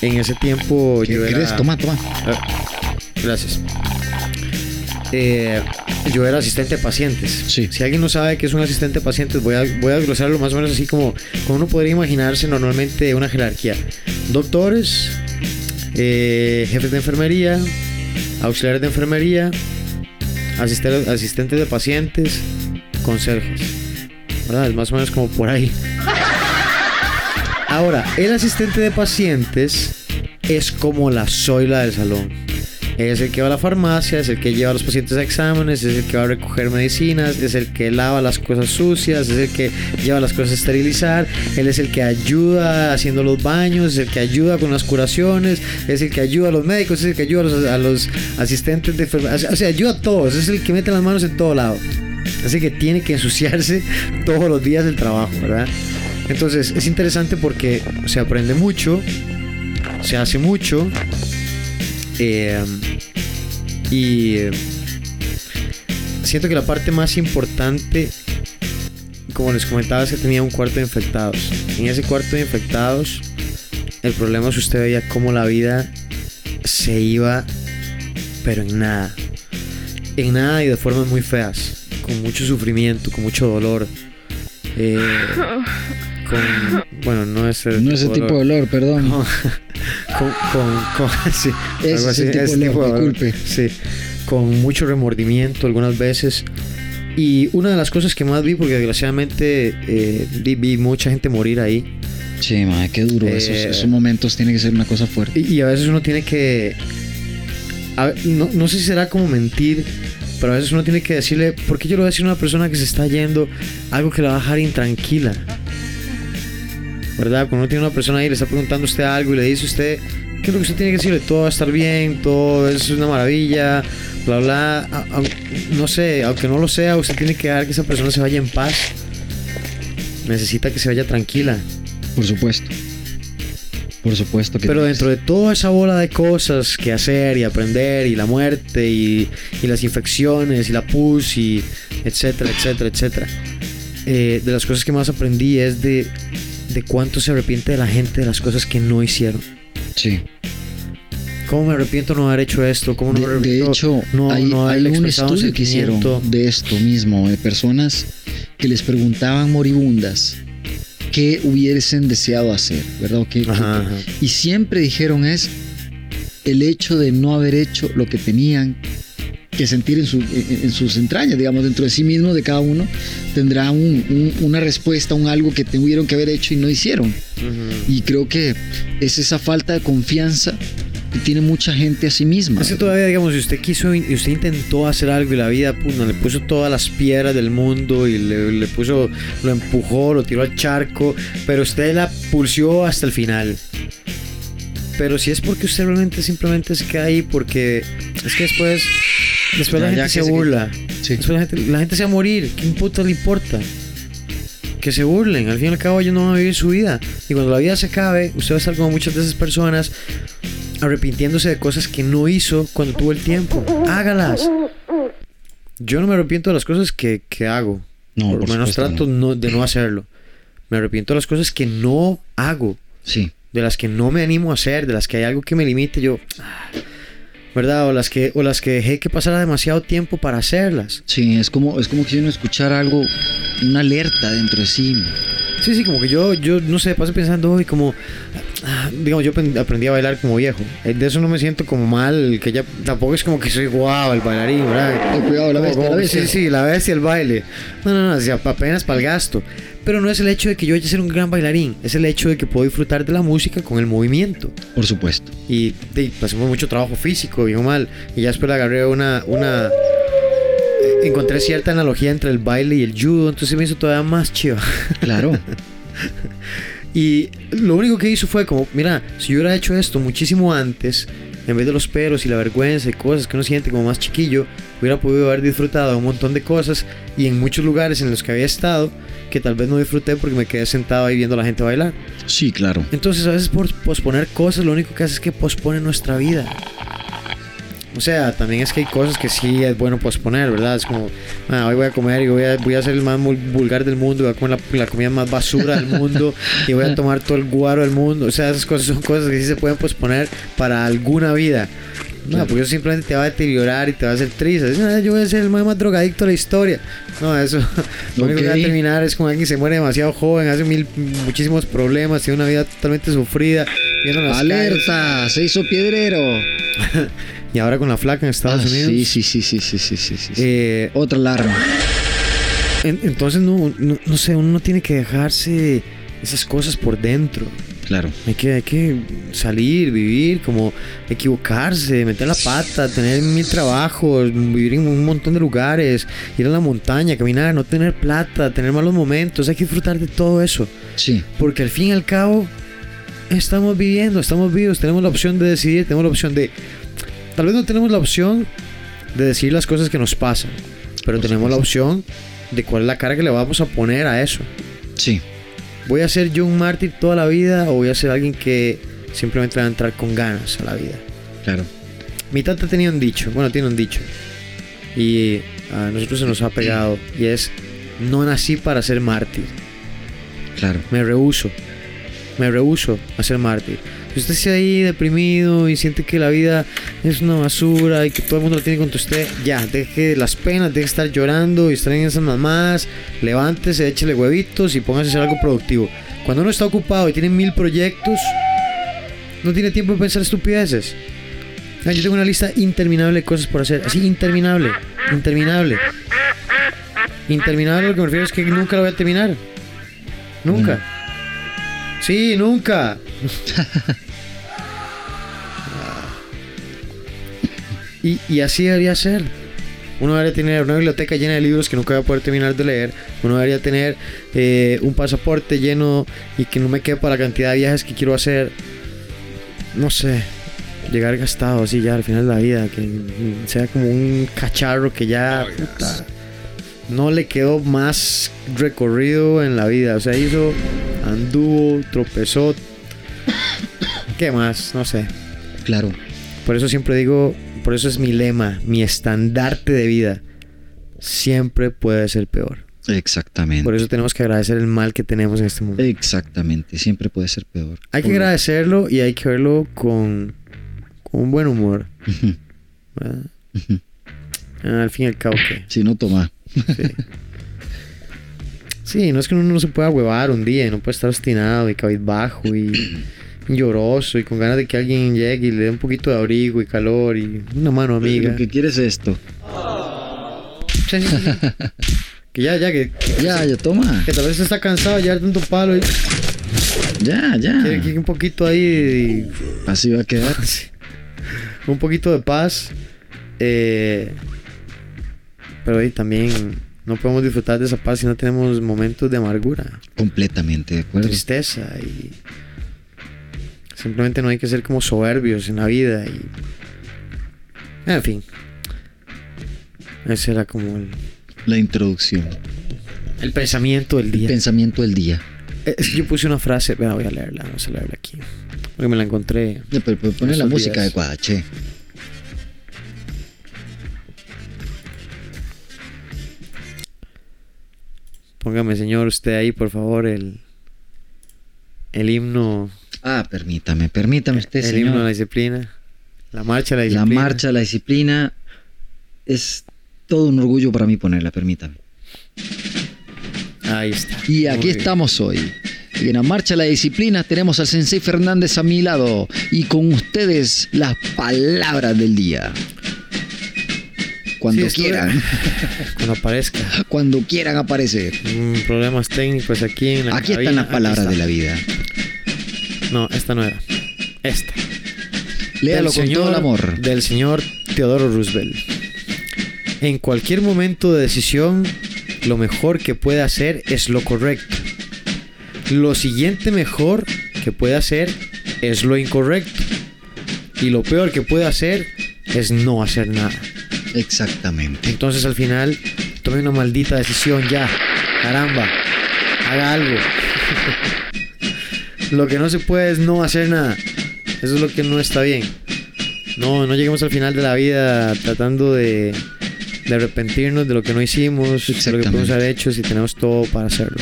en ese tiempo ¿Qué yo querés? era... Toma, toma. Ah, Gracias. Eh, yo era asistente de pacientes. Sí. Si alguien no sabe qué es un asistente de pacientes, voy a, voy a desglosarlo más o menos así como, como uno podría imaginarse normalmente una jerarquía. Doctores, eh, jefes de enfermería, auxiliares de enfermería, asisten- asistentes de pacientes, conserjes. ¿verdad? Es más o menos como por ahí. Ahora, el asistente de pacientes es como la zoila del salón. Es el que va a la farmacia, es el que lleva a los pacientes a exámenes, es el que va a recoger medicinas, es el que lava las cosas sucias, es el que lleva las cosas a esterilizar, él es el que ayuda haciendo los baños, es el que ayuda con las curaciones, es el que ayuda a los médicos, es el que ayuda a los, a los asistentes de enfermería, o sea, ayuda a todos, es el que mete las manos en todo lado. Así que tiene que ensuciarse todos los días del trabajo, ¿verdad? Entonces es interesante porque se aprende mucho, se hace mucho eh, y siento que la parte más importante, como les comentaba, es que tenía un cuarto de infectados. En ese cuarto de infectados, el problema es que usted veía cómo la vida se iba, pero en nada. En nada y de formas muy feas, con mucho sufrimiento, con mucho dolor. Eh, con, bueno, no ese, No ese tipo de olor, perdón. con, con, con- con- sí, es así, tipo tipo disculpe. Sí, con mucho remordimiento algunas veces. Y una de las cosas que más vi, porque desgraciadamente eh, vi, vi mucha gente morir ahí, Sí, madre, qué duro. Eh, esos, esos momentos tiene que ser una cosa fuerte. y, y a veces uno tiene que... a no, no sé si será como mentir, pero a veces uno tiene que decirle, ¿por qué yo le voy a decir a una persona que se está yendo algo que la va a dejar intranquila? ¿Verdad? Cuando uno tiene una persona ahí le está preguntando a usted algo y le dice a usted, ¿qué es lo que usted tiene que decirle? Todo va a estar bien, todo es una maravilla, bla, bla. A- a- no sé, aunque no lo sea, usted tiene que dejar que esa persona se vaya en paz. Necesita que se vaya tranquila. Por supuesto. Por supuesto que Pero dentro de toda esa bola de cosas que hacer y aprender y la muerte y, y las infecciones y la pus y etcétera, etcétera, etcétera. eh, de las cosas que más aprendí es de, de cuánto se arrepiente de la gente de las cosas que no hicieron. Sí. ¿Cómo me arrepiento no haber hecho esto? ¿Cómo no me De, de arrepiento hecho, no, hay, no hay un estudio que hicieron de esto mismo, de personas que les preguntaban moribundas qué hubiesen deseado hacer, ¿verdad? Qué- qué- Ajá, ajá. Y siempre dijeron es el hecho de no haber hecho lo que tenían que sentir en, su- en- en sus entrañas, digamos, dentro de sí mismo, de cada uno, tendrá un- un- una respuesta, un algo que tuvieron que haber hecho y no hicieron. Ujú. Y creo que es esa falta de confianza que tiene mucha gente a sí misma. Es que todavía, digamos, si usted quiso y usted intentó hacer algo y la vida puta, le puso todas las piedras del mundo y le, le puso, lo empujó, lo tiró al charco, pero usted la pulsió hasta el final. Pero si es porque usted realmente simplemente se queda ahí porque es que después, después Ya, la gente se burla. Sí. Después la gente, la gente se va a morir. ¿Qué puta le importa? Que se burlen. Al fin y al cabo ellos no van a vivir su vida. Y cuando la vida se acabe, usted va a estar como muchas de esas personas arrepintiéndose de cosas que no hizo cuando tuvo el tiempo. Hágalas. Yo no me arrepiento de las cosas que, que hago. No, por lo menos trato no- de no hacerlo. Me arrepiento de las cosas que no hago. Sí. De las que no me animo a hacer. De las que hay algo que me limite. Yo... ah, ¿Verdad? O las que, o las que dejé que pasara demasiado tiempo para hacerlas. Sí, es como, es como que uno escuchara algo, una alerta dentro de sí. Sí, sí, como que yo, yo no sé, paso pensando hoy como, ah, digamos, yo aprendí a bailar como viejo. Eh, De eso no me siento como mal, que ya tampoco es como que soy guau el bailarín, ¿verdad? Oh, cuidado, la bestia, como- la bestia. Sí, sí, la bestia, el baile. No, no, no, apenas para el gasto. Pero no es el hecho de que yo haya ser un gran bailarín, es el hecho de que puedo disfrutar de la música con el movimiento. Por supuesto. Y de, hacemos mucho trabajo físico, bien o mal. Y ya después agarré una, una... eh, Encontré cierta analogía entre el baile y el judo, entonces me hizo todavía más chido. Claro. Y lo único que hizo fue como, mira, si yo hubiera hecho esto muchísimo antes, en vez de los peros y la vergüenza y cosas que uno siente como más chiquillo, hubiera podido haber disfrutado de un montón de cosas y en muchos lugares en los que había estado que tal vez no disfruté porque me quedé sentado ahí viendo a la gente bailar. Sí, claro. Entonces a veces por posponer cosas lo único que hace es que pospone nuestra vida. O sea, también es que hay cosas que sí es bueno posponer, ¿verdad? Es como, "Ah, hoy voy a comer y voy a, voy a ser el más vulgar del mundo, voy a comer la, la comida más basura del mundo y voy a tomar todo el guaro del mundo. O sea, esas cosas son cosas que sí se pueden posponer para alguna vida. No, porque eso simplemente te va a deteriorar y te va a hacer triste. "Ah, yo voy a ser el más, drogadicto de la historia. No, eso lo único que va a terminar es con alguien que se muere demasiado joven, hace mil, muchísimos problemas, tiene una vida totalmente sufrida. calles. ¡Alerta! Se hizo piedrero. Y ahora con la flaca en Estados Ah, Unidos. sí, sí, sí, sí, sí, sí, sí, sí. eh, Otra alarma. En- entonces, no, no, no sé, uno no tiene que dejarse esas cosas por dentro. Claro. Hay que, hay que salir, vivir, como equivocarse, meter la pata, tener mil trabajos, vivir en un montón de lugares, ir a la montaña, caminar, no tener plata, tener malos momentos. Hay que disfrutar de todo eso. Sí, Porque al fin y al cabo estamos viviendo, estamos vivos, tenemos la opción de decidir, tenemos la opción de... Tal vez no tenemos la opción de decir las cosas que nos pasan, pero Por tenemos la opción de cuál es la cara que le vamos a poner a eso. sí. ¿Voy a ser yo un mártir toda la vida o voy a ser alguien que simplemente va a entrar con ganas a la vida? Claro. Mi tata tenía un dicho, bueno, tiene un dicho, y a nosotros se nos ha pegado, y es, no nací para ser mártir. Claro. Me rehuso. Me rehuso a ser mártir. Si usted está ahí deprimido y siente que la vida es una basura y que todo el mundo la tiene contra usted, ya, deje las penas, deje de estar llorando y estar en esas mamadas, levántese, échele huevitos y póngase a hacer algo productivo. Cuando uno está ocupado y tiene mil proyectos, no tiene tiempo de pensar estupideces. Ah, Yo tengo una lista interminable de cosas por hacer, así interminable, interminable. Interminable lo que me refiero es que nunca lo voy a terminar. Nunca. Sí, nunca. y, y así debería ser. Uno debería tener una biblioteca llena de libros que nunca voy a poder terminar de leer. Uno debería tener eh, un pasaporte lleno y que no me quepa la cantidad de viajes que quiero hacer. No sé. Llegar gastado así ya al final de la vida. Que sea como un cacharro que ya... puta, no le quedó más recorrido en la vida. O sea, hizo, anduvo, tropezó. ¿Qué más? No sé. Claro. Por eso siempre digo, por eso es mi lema, mi estandarte de vida. Siempre puede ser peor. Exactamente. Por eso tenemos que agradecer el mal que tenemos en este mundo. Exactamente. Siempre puede ser peor. Hay que Por- agradecerlo y hay que verlo con, con un buen humor. Ah, Al fin y al cabo, ¿qué? Si no, toma. Sí. Sí, no es que uno no se pueda huevar un día y no puede estar obstinado y cabizbajo y lloroso y con ganas de que alguien llegue y le dé un poquito de abrigo y calor y una mano amiga. Lo que quieres es esto. Sí, sí, sí. que ya, ya, que, que, Ya, ya, toma. que tal vez está cansado de llevar tanto palo y Ya, ya. quiere que un poquito ahí, Así va a quedar. un poquito de paz. eh, pero ahí también no podemos disfrutar de esa paz si no tenemos momentos de amargura. Completamente de acuerdo. tristeza y simplemente no hay que ser como soberbios en la vida y en fin ese era como el, La introducción. el pensamiento del día Pensamiento del día. Eh, es que yo puse una frase voy a leerla vamos a leerla aquí porque me la encontré Ya, pero, pero pone la música días. adecuada, che. Póngame señor usted ahí por favor el el himno Ah, permítame, permítame usted, el himno de la disciplina la marcha de la La disciplina marcha, la disciplina es todo un orgullo para mí ponerla, permítame. ahí está Y aquí Muy bien. estamos hoy. Y en la marcha la disciplina tenemos al Sensei Fernández a mi lado y con ustedes las palabras del día. Cuando Sí, quieran, cuando aparezca cuando quieran aparecer. Mm, problemas técnicos aquí en la Aquí están las palabras de la vida. No, esta no era. Esta. Léalo Del con todo el señor- amor. Del señor Teodoro Roosevelt. En cualquier momento de decisión, lo mejor que puede hacer es lo correcto. Lo siguiente mejor que puede hacer es lo incorrecto. Y lo peor que puede hacer es no hacer nada. Exactamente. Entonces al final, tome una maldita decisión ya. Caramba, haga algo. lo que no se puede es no hacer nada. Eso es lo que no está bien. No, no lleguemos al final de la vida tratando de, de arrepentirnos de lo que no hicimos, de lo que podemos haber hecho si tenemos todo para hacerlo.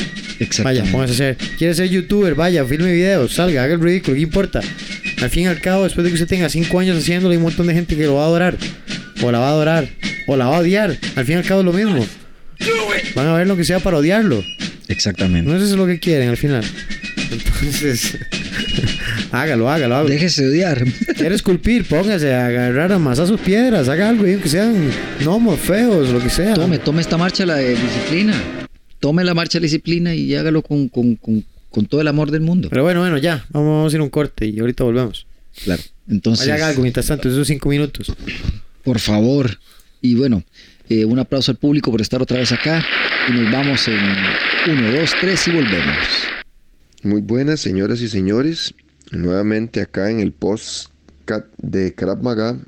Vaya, póngase a hacer. ¿Quiere ser youtuber? Vaya, filme videos, salga, haga el ridículo, ¿qué importa? Al fin y al cabo, después de que usted tenga 5 años haciéndolo, hay un montón de gente que lo va a adorar. O la va a adorar. O la va a odiar. Al fin y al cabo es lo mismo. Van a ver lo que sea para odiarlo. Exactamente. No es eso lo que quieren al final. Entonces, hágalo, hágalo, hágalo. Déjese odiar. ¿Quiere esculpir? Póngase a agarrar a masazos piedras, haga algo, que sean gnomos feos, lo que sea. Tome, tome esta marcha, la de disciplina. tome la marcha de disciplina y hágalo con, con- con- con todo el amor del mundo. Pero bueno, bueno, ya. Vamos, vamos a ir a un corte y ahorita volvemos. Claro. Entonces, Vaya, haga algo mientras tanto, esos cinco minutos. Por favor. Y bueno, eh, un aplauso al público por estar otra vez acá. Y nos vamos en uno, dos, tres y volvemos. Muy buenas, señoras y señores. Nuevamente acá en el post de Krav Maga.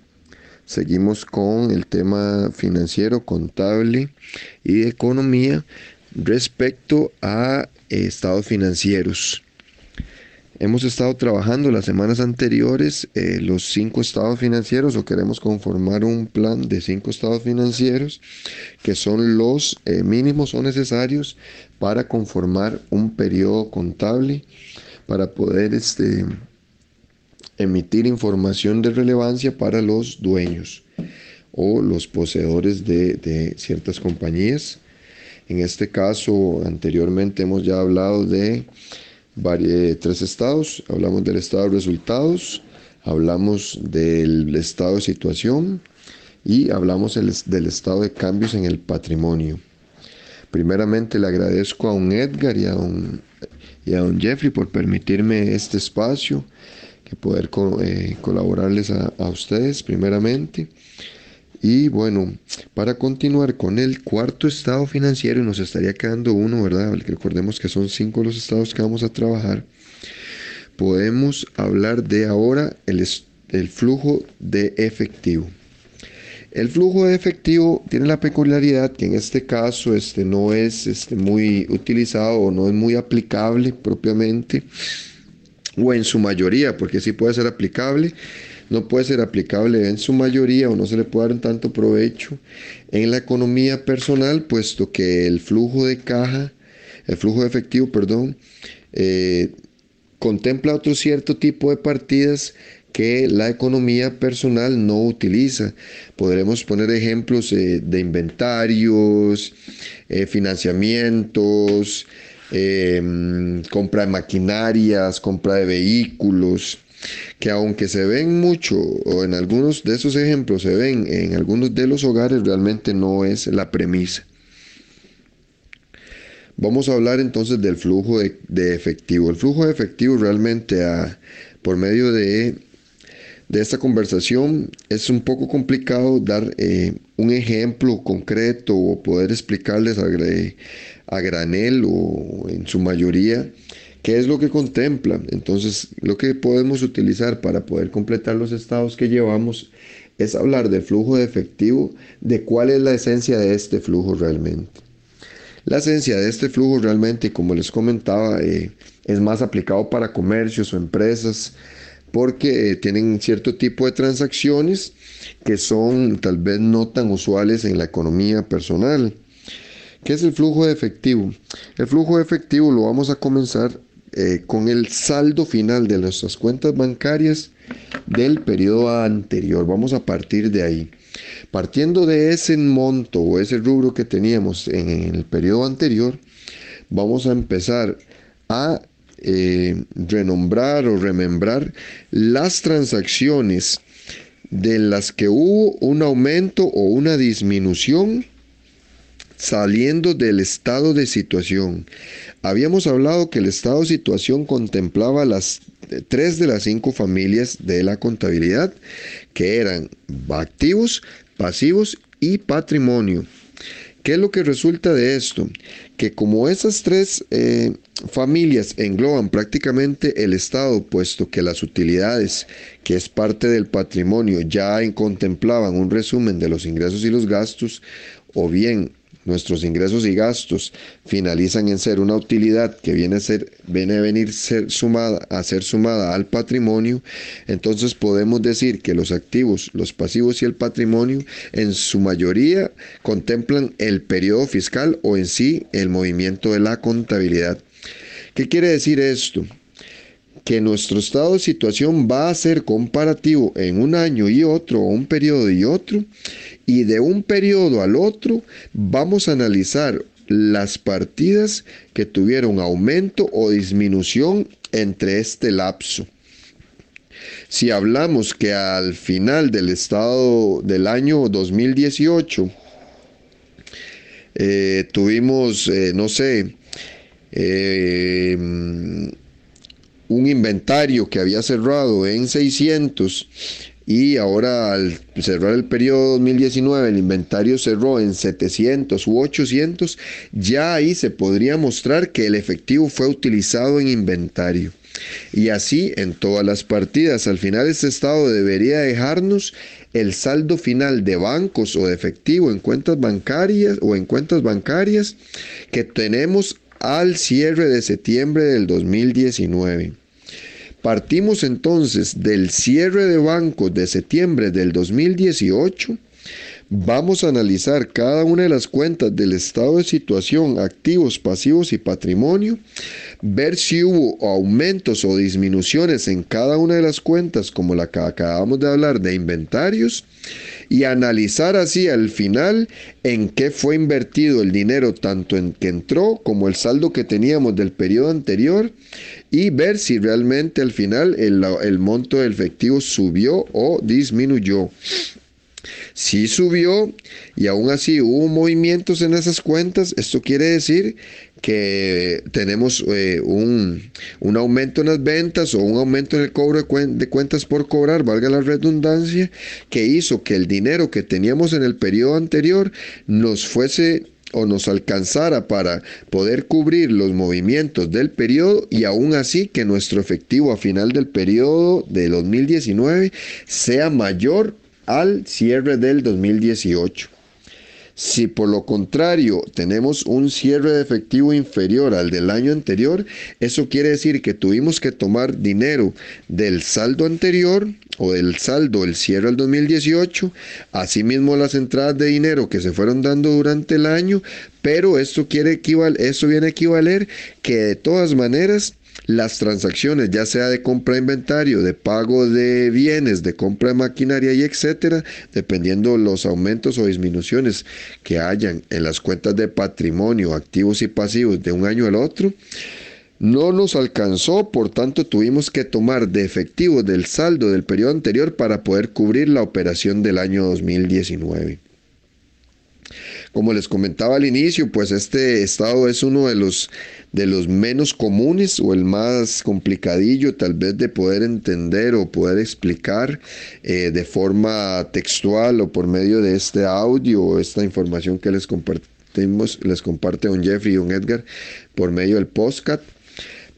Seguimos con el tema financiero, contable y economía respecto a estados financieros. Hemos estado trabajando las semanas anteriores eh, los cinco estados financieros o queremos conformar un plan de cinco estados financieros que son los eh, mínimos o necesarios para conformar un periodo contable para poder este, emitir información de relevancia para los dueños o los poseedores de, de ciertas compañías. En este caso, anteriormente hemos ya hablado de tres estados. Hablamos del estado de resultados, hablamos del estado de situación y hablamos el- del estado de cambios en el patrimonio. Primeramente le agradezco a un Edgar y a un, y a don Jeffrey por permitirme este espacio, que poder co- eh, colaborarles a, a ustedes primeramente. Y bueno, para continuar con el cuarto estado financiero, y nos estaría quedando uno, ¿verdad? Recordemos que son cinco los estados que vamos a trabajar. Podemos hablar de ahora el, el flujo de efectivo. El flujo de efectivo tiene la peculiaridad que en este caso este, no es este, muy utilizado o no es muy aplicable propiamente, o en su mayoría, porque sí puede ser aplicable, no puede ser aplicable en su mayoría o no se le puede dar tanto provecho en la economía personal, puesto que el flujo de caja, el flujo de efectivo, perdón, eh, contempla otro cierto tipo de partidas que la economía personal no utiliza. Podremos poner ejemplos eh, de inventarios, eh, financiamientos, mm, compra de maquinarias, compra de vehículos, que aunque se ven mucho, o en algunos de esos ejemplos se ven en algunos de los hogares, realmente no es la premisa. Vamos a hablar entonces del flujo de, efectivo. El flujo de efectivo realmente a- por medio de, de esta conversación es un poco complicado dar eh, un ejemplo concreto o poder explicarles a granel o en su mayoría qué es lo que contempla. Entonces lo que podemos utilizar para poder completar los estados que llevamos es hablar del flujo de efectivo, de cuál es la esencia de este flujo realmente. La esencia de este flujo realmente, como les comentaba, eh, es más aplicado para comercios o empresas porque eh, tienen cierto tipo de transacciones que son tal vez no tan usuales en la economía personal. ¿Qué es el flujo de efectivo? El flujo de efectivo lo vamos a comenzar eh, con el saldo final de nuestras cuentas bancarias del periodo anterior. Vamos a partir de ahí. Partiendo de ese monto o ese rubro que teníamos en el periodo anterior, vamos a empezar a eh, renombrar o remembrar las transacciones de las que hubo un aumento o una disminución saliendo del estado de situación. Habíamos hablado que el estado de situación contemplaba las eh, tres de las cinco familias de la contabilidad, que eran activos, pasivos y patrimonio. ¿Qué es lo que resulta de esto? Que como esas tres eh, familias engloban prácticamente el Estado, puesto que las utilidades, que es parte del patrimonio, ya contemplaban un resumen de los ingresos y los gastos, o bien nuestros ingresos y gastos finalizan en ser una utilidad que viene a ser viene a venir ser sumada a ser sumada al patrimonio, entonces podemos decir que los activos, los pasivos y el patrimonio en su mayoría contemplan el periodo fiscal o en sí el movimiento de la contabilidad. ¿Qué quiere decir esto? Que nuestro estado de situación va a ser comparativo en un año y otro, o un periodo y otro, y de un periodo al otro vamos a analizar las partidas que tuvieron aumento o disminución entre este lapso. Si hablamos que al final del estado del año 2018 eh, tuvimos, eh, no sé, eh, un inventario que había cerrado en 600 y ahora al cerrar el periodo 2019 el inventario cerró en 700 u 800, ya ahí se podría mostrar que el efectivo fue utilizado en inventario. Y así en todas las partidas. Al final este estado debería dejarnos el saldo final de bancos o de efectivo en cuentas bancarias o en cuentas bancarias que tenemos al cierre de septiembre del 2019. Partimos entonces del cierre de bancos de septiembre del 2018 Vamos a analizar cada una de las cuentas del estado de situación, activos, pasivos y patrimonio, ver si hubo aumentos o disminuciones en cada una de las cuentas, como la que acabamos de hablar de inventarios, y analizar así al final en qué fue invertido el dinero tanto en que entró como el saldo que teníamos del periodo anterior y ver si realmente al final el, el monto efectivo subió o disminuyó. Si subió y aún así hubo movimientos en esas cuentas. Esto quiere decir que tenemos eh, un, aumento en las ventas o un aumento en el cobro de, de, cuentas por cobrar, valga la redundancia, que hizo que el dinero que teníamos en el periodo anterior nos fuese o nos alcanzara para poder cubrir los movimientos del periodo y aún así que nuestro efectivo a final del periodo de 2019 sea mayor al cierre del 2018. Si por lo contrario tenemos un cierre de efectivo inferior al del año anterior, eso quiere decir que tuvimos que tomar dinero del saldo anterior o del saldo del cierre del 2018, asimismo las entradas de dinero que se fueron dando durante el año, pero esto quiere equivaler, eso viene a equivaler que de todas maneras las transacciones, ya sea de compra de inventario, de pago de bienes, de compra de maquinaria y etcétera, dependiendo los aumentos o disminuciones que hayan en las cuentas de patrimonio, activos y pasivos de un año al otro, no nos alcanzó, por tanto tuvimos que tomar de efectivo del saldo del periodo anterior para poder cubrir la operación del año 2019. Como les comentaba al inicio, pues este estado es uno de los, de los menos comunes o el más complicadillo tal vez de poder entender o poder explicar eh, de forma textual o por medio de este audio o esta información que les compartimos, les comparte un Jeffrey y un Edgar por medio del postcat.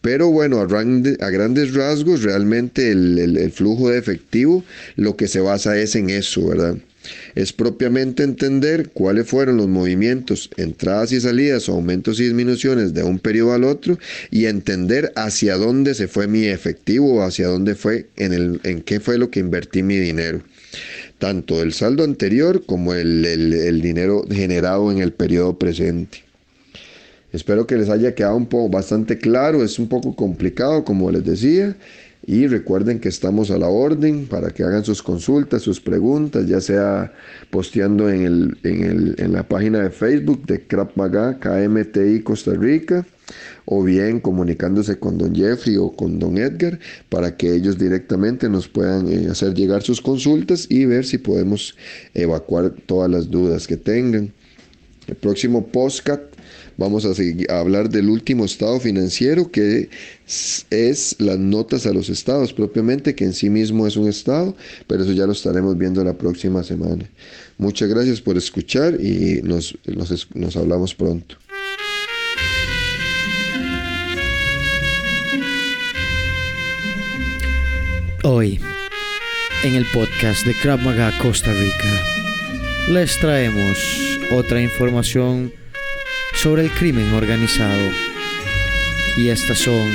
Pero bueno, a, grandes rasgos, realmente el, flujo de efectivo lo que se basa es en eso, ¿verdad? Es propiamente entender cuáles fueron los movimientos, entradas y salidas, aumentos y disminuciones de un periodo al otro y entender hacia dónde se fue mi efectivo, hacia dónde fue, en, el, en qué fue lo que invertí mi dinero. Tanto el saldo anterior como el, el dinero generado en el periodo presente. Espero que les haya quedado un poco bastante claro, es un poco complicado como les decía. Y recuerden que estamos a la orden para que hagan sus consultas, sus preguntas, ya sea posteando en, el, en, el, en la página de Facebook de Crap Maga, KMTI Costa Rica, o bien comunicándose con don Jeffrey o con don Edgar para que ellos directamente nos puedan eh, hacer llegar sus consultas y ver si podemos evacuar todas las dudas que tengan. El próximo postcat Vamos a, seguir, a hablar del último estado financiero que es, las notas a los estados propiamente, que en sí mismo es un estado, pero eso ya lo estaremos viendo la próxima semana. Muchas gracias por escuchar y nos, nos hablamos pronto. Hoy, en el podcast de Krav Maga Costa Rica, les traemos otra información sobre el crimen organizado. Y estas son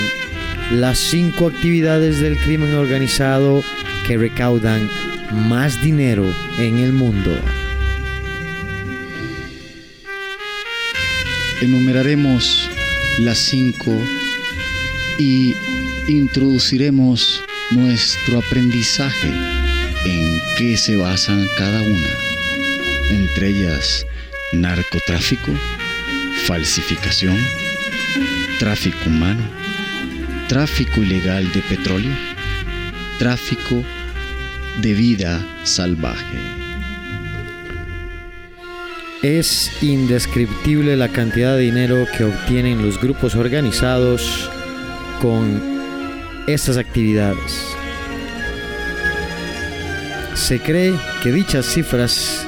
las cinco actividades del crimen organizado que recaudan más dinero en el mundo. Enumeraremos las cinco y introduciremos nuestro aprendizaje en qué se basan cada una, entre ellas narcotráfico, falsificación, tráfico humano, tráfico ilegal de petróleo, tráfico de vida salvaje. Es indescriptible la cantidad de dinero que obtienen los grupos organizados con estas actividades. Se cree que dichas cifras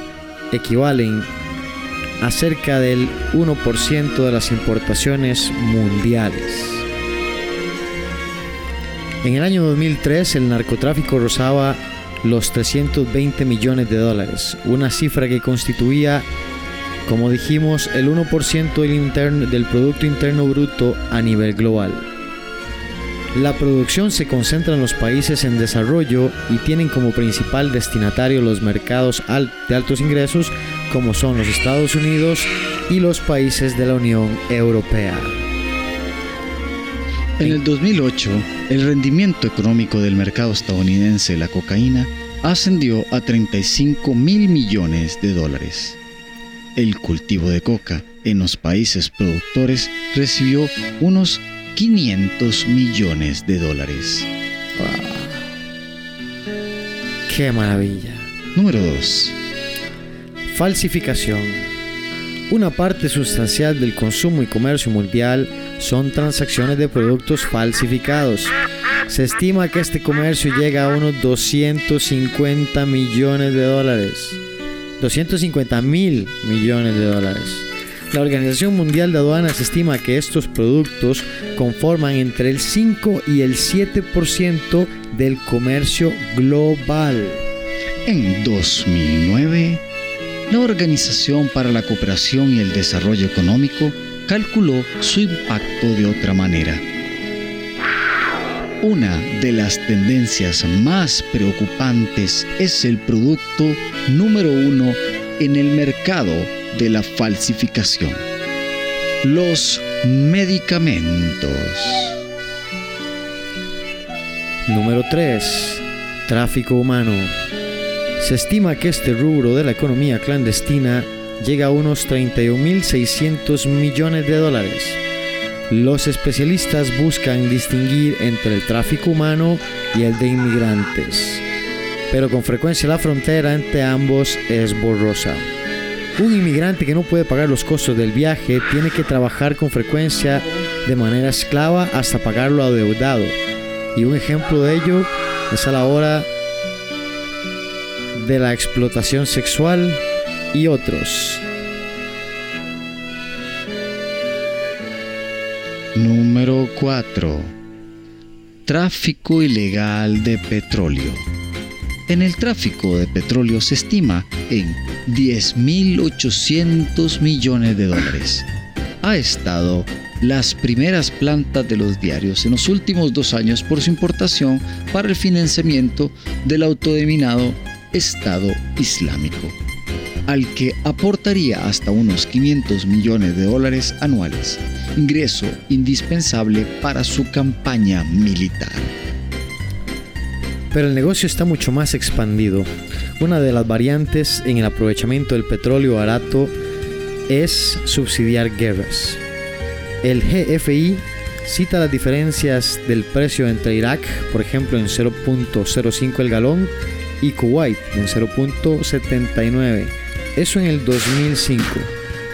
equivalen a cerca del 1% de las importaciones mundiales. En el año 2003 el narcotráfico rozaba los 320 millones de dólares, una cifra que constituía, como dijimos, el 1% del, interno- del Producto Interno Bruto a nivel global. La producción se concentra en los países en desarrollo y tienen como principal destinatario los mercados de altos ingresos como son los Estados Unidos y los países de la Unión Europea. En el 2008, el rendimiento económico del mercado estadounidense de la cocaína ascendió a 35 mil millones de dólares. El cultivo de coca en los países productores recibió unos 500 millones de dólares. ¡Qué maravilla! Número 2. Falsificación. Una parte sustancial del consumo y comercio mundial son transacciones de productos falsificados. Se estima que este comercio llega a unos 250 millones de dólares. 250 mil millones de dólares. La Organización Mundial de Aduanas estima que estos productos conforman entre el 5 y el 7% del comercio global. En 2009, la Organización para la Cooperación y el Desarrollo Económico calculó su impacto de otra manera. Una de las tendencias más preocupantes es el producto número uno en el mercado de la falsificación. Los medicamentos. Número 3. Tráfico humano. Se estima que este rubro de la economía clandestina llega a unos 31.600 millones de dólares. Los especialistas buscan distinguir entre el tráfico humano y el de inmigrantes, pero con frecuencia la frontera entre ambos es borrosa. Un inmigrante que no puede pagar los costos del viaje tiene que trabajar con frecuencia de manera esclava hasta pagarlo adeudado. Y un ejemplo de ello es a la hora de la explotación sexual y otros. Número 4. Tráfico ilegal de petróleo. En el tráfico de petróleo se estima en 10.800 millones de dólares. Ha estado las primeras plantas de los diarios en los últimos dos años por su importación para el financiamiento del autodenominado Estado Islámico, al que aportaría hasta unos 500 millones de dólares anuales, ingreso indispensable para su campaña militar. Pero el negocio está mucho más expandido. Una de las variantes en el aprovechamiento del petróleo barato es subsidiar guerras. El GFI cita las diferencias del precio entre Irak, por ejemplo, en 0.05 el galón, y Kuwait en 0.79. Eso en el 2005,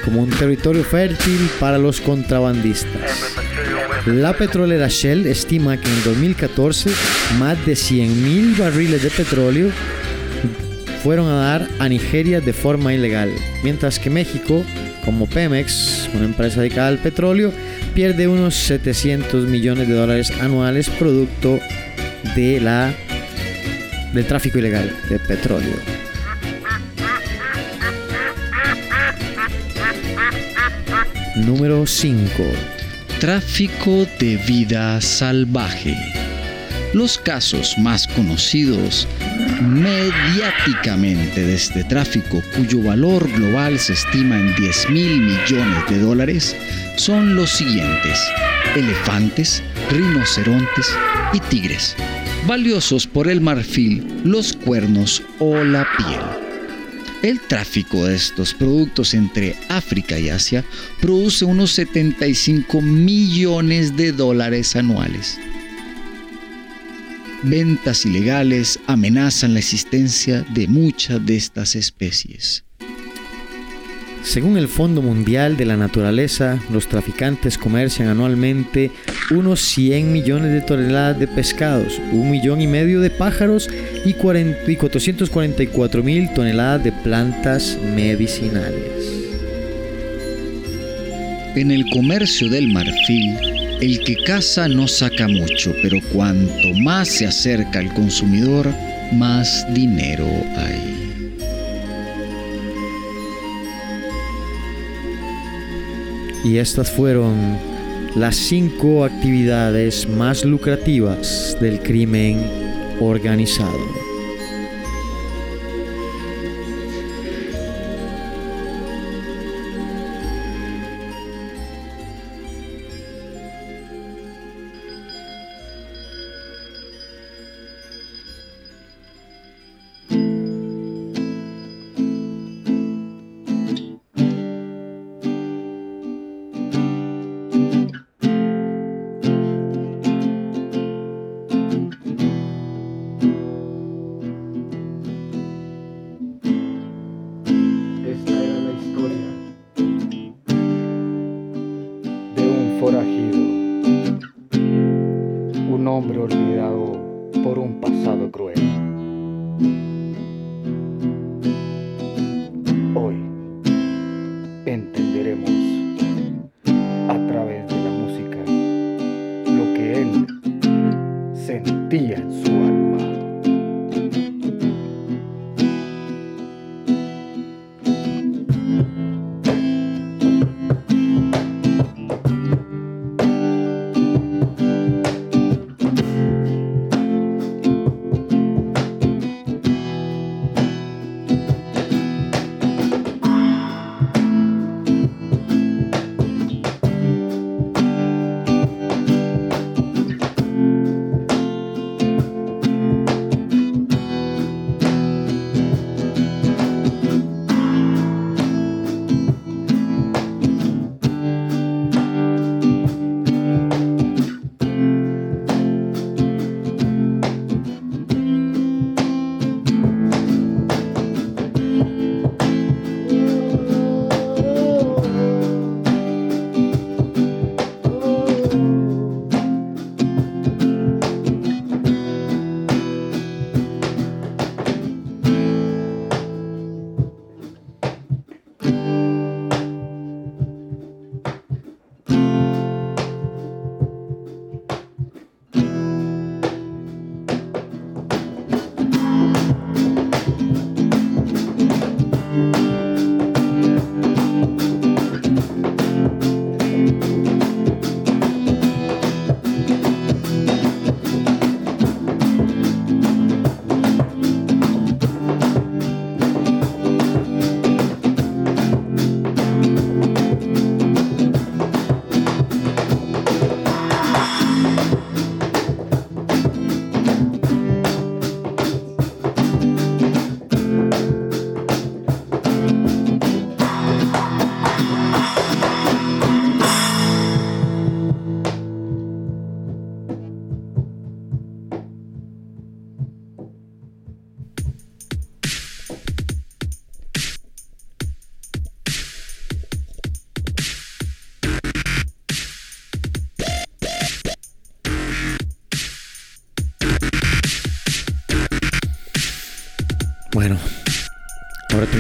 como un territorio fértil para los contrabandistas. La petrolera Shell estima que en 2014 más de 100.000 barriles de petróleo fueron a dar a Nigeria de forma ilegal, mientras que México, como Pemex, una empresa dedicada al petróleo, pierde unos 700 millones de dólares anuales producto de la del tráfico ilegal de petróleo. Número 5. Tráfico de vida salvaje. Los casos más conocidos mediáticamente de este tráfico, cuyo valor global se estima en 10 mil millones de dólares, son los siguientes. Elefantes, rinocerontes y tigres, valiosos por el marfil, los cuernos o la piel. El tráfico de estos productos entre África y Asia produce unos 75 millones de dólares anuales. Ventas ilegales amenazan la existencia de muchas de estas especies. Según el Fondo Mundial de la Naturaleza, los traficantes comercian anualmente unos 100 millones de toneladas de pescados, un millón y medio de pájaros y, 40 y 444 mil toneladas de plantas medicinales. En el comercio del marfil, el que caza no saca mucho, pero cuanto más se acerca al consumidor, más dinero hay. Y estas fueron las cinco actividades más lucrativas del crimen organizado.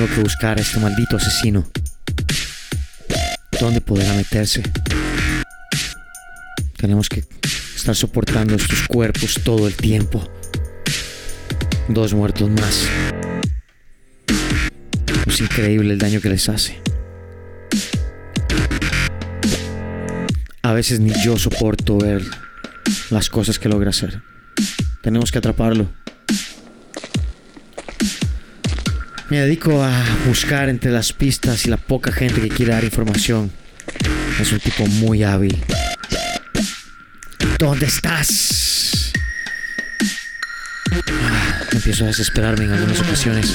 Tengo que buscar a este maldito asesino. ¿Dónde podrá meterse? Tenemos que estar soportando estos cuerpos todo el tiempo. Dos muertos más. Es increíble el daño que les hace. A veces ni yo soporto ver las cosas que logra hacer. Tenemos que atraparlo. Me dedico a buscar entre las pistas y la poca gente que quiere dar información. Es un tipo muy hábil. ¿Dónde estás? Ah, empiezo a desesperarme en algunas ocasiones.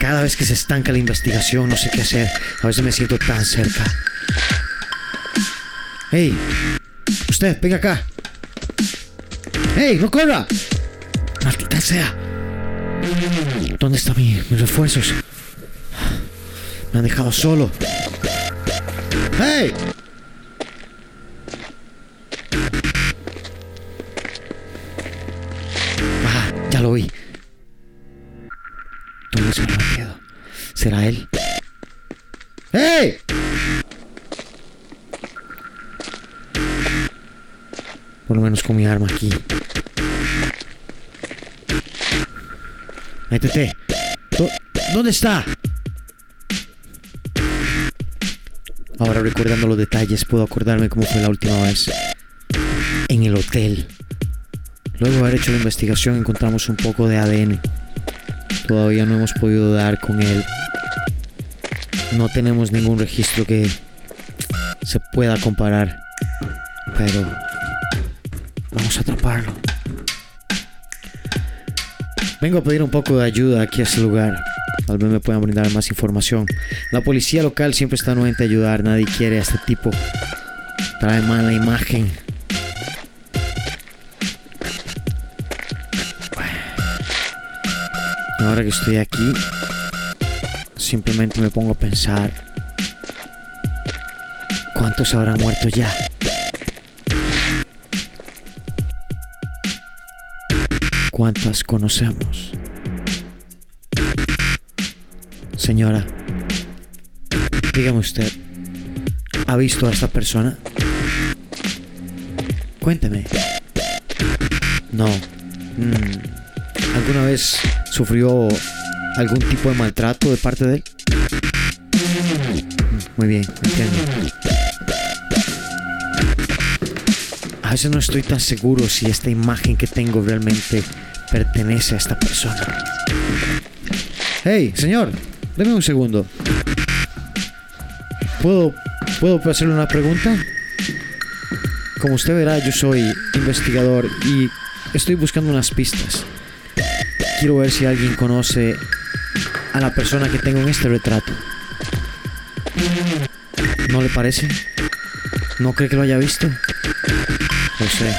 Cada vez que se estanca la investigación, no sé qué hacer. A veces me siento tan cerca. ¡Hey! Usted, venga acá. ¡Hey! ¡No corra! ¡Maldita sea! ¿Dónde están mi- mis refuerzos? Me han dejado solo. ¡Hey! Ah, ya lo vi. ¿Dónde se me ha metido? ¿Será él? ¡Hey! Por lo menos con mi arma aquí. Métete. ¿Dó- ¿Dónde está? Ahora recordando los detalles puedo acordarme cómo fue la última vez. En el hotel. Luego de haber hecho la investigación encontramos un poco de ADN. Todavía no hemos podido dar con él. No tenemos ningún registro que se pueda comparar. Pero vamos a atraparlo. Vengo a pedir un poco de ayuda aquí a este lugar. Tal vez me puedan brindar más información. La policía local siempre está anuente a ayudar. Nadie quiere a este tipo. Trae mala imagen. Ahora que estoy aquí, simplemente me pongo a pensar. ¿Cuántos habrán muerto ya? ¿Cuántas conocemos? Señora, dígame usted, ¿ha visto a esta persona? Cuénteme. No. Mm. ¿Alguna vez sufrió algún tipo de maltrato de parte de él? Mm, Muy bien, entiendo. A veces no estoy tan seguro si esta imagen que tengo realmente pertenece a esta persona. Hey, señor, deme un segundo. ¿Puedo, ¿Puedo hacerle una pregunta? Como usted verá, yo soy investigador y estoy buscando unas pistas. Quiero ver si alguien conoce a la persona que tengo en este retrato. ¿No le parece? ¿No cree que lo haya visto? No sé.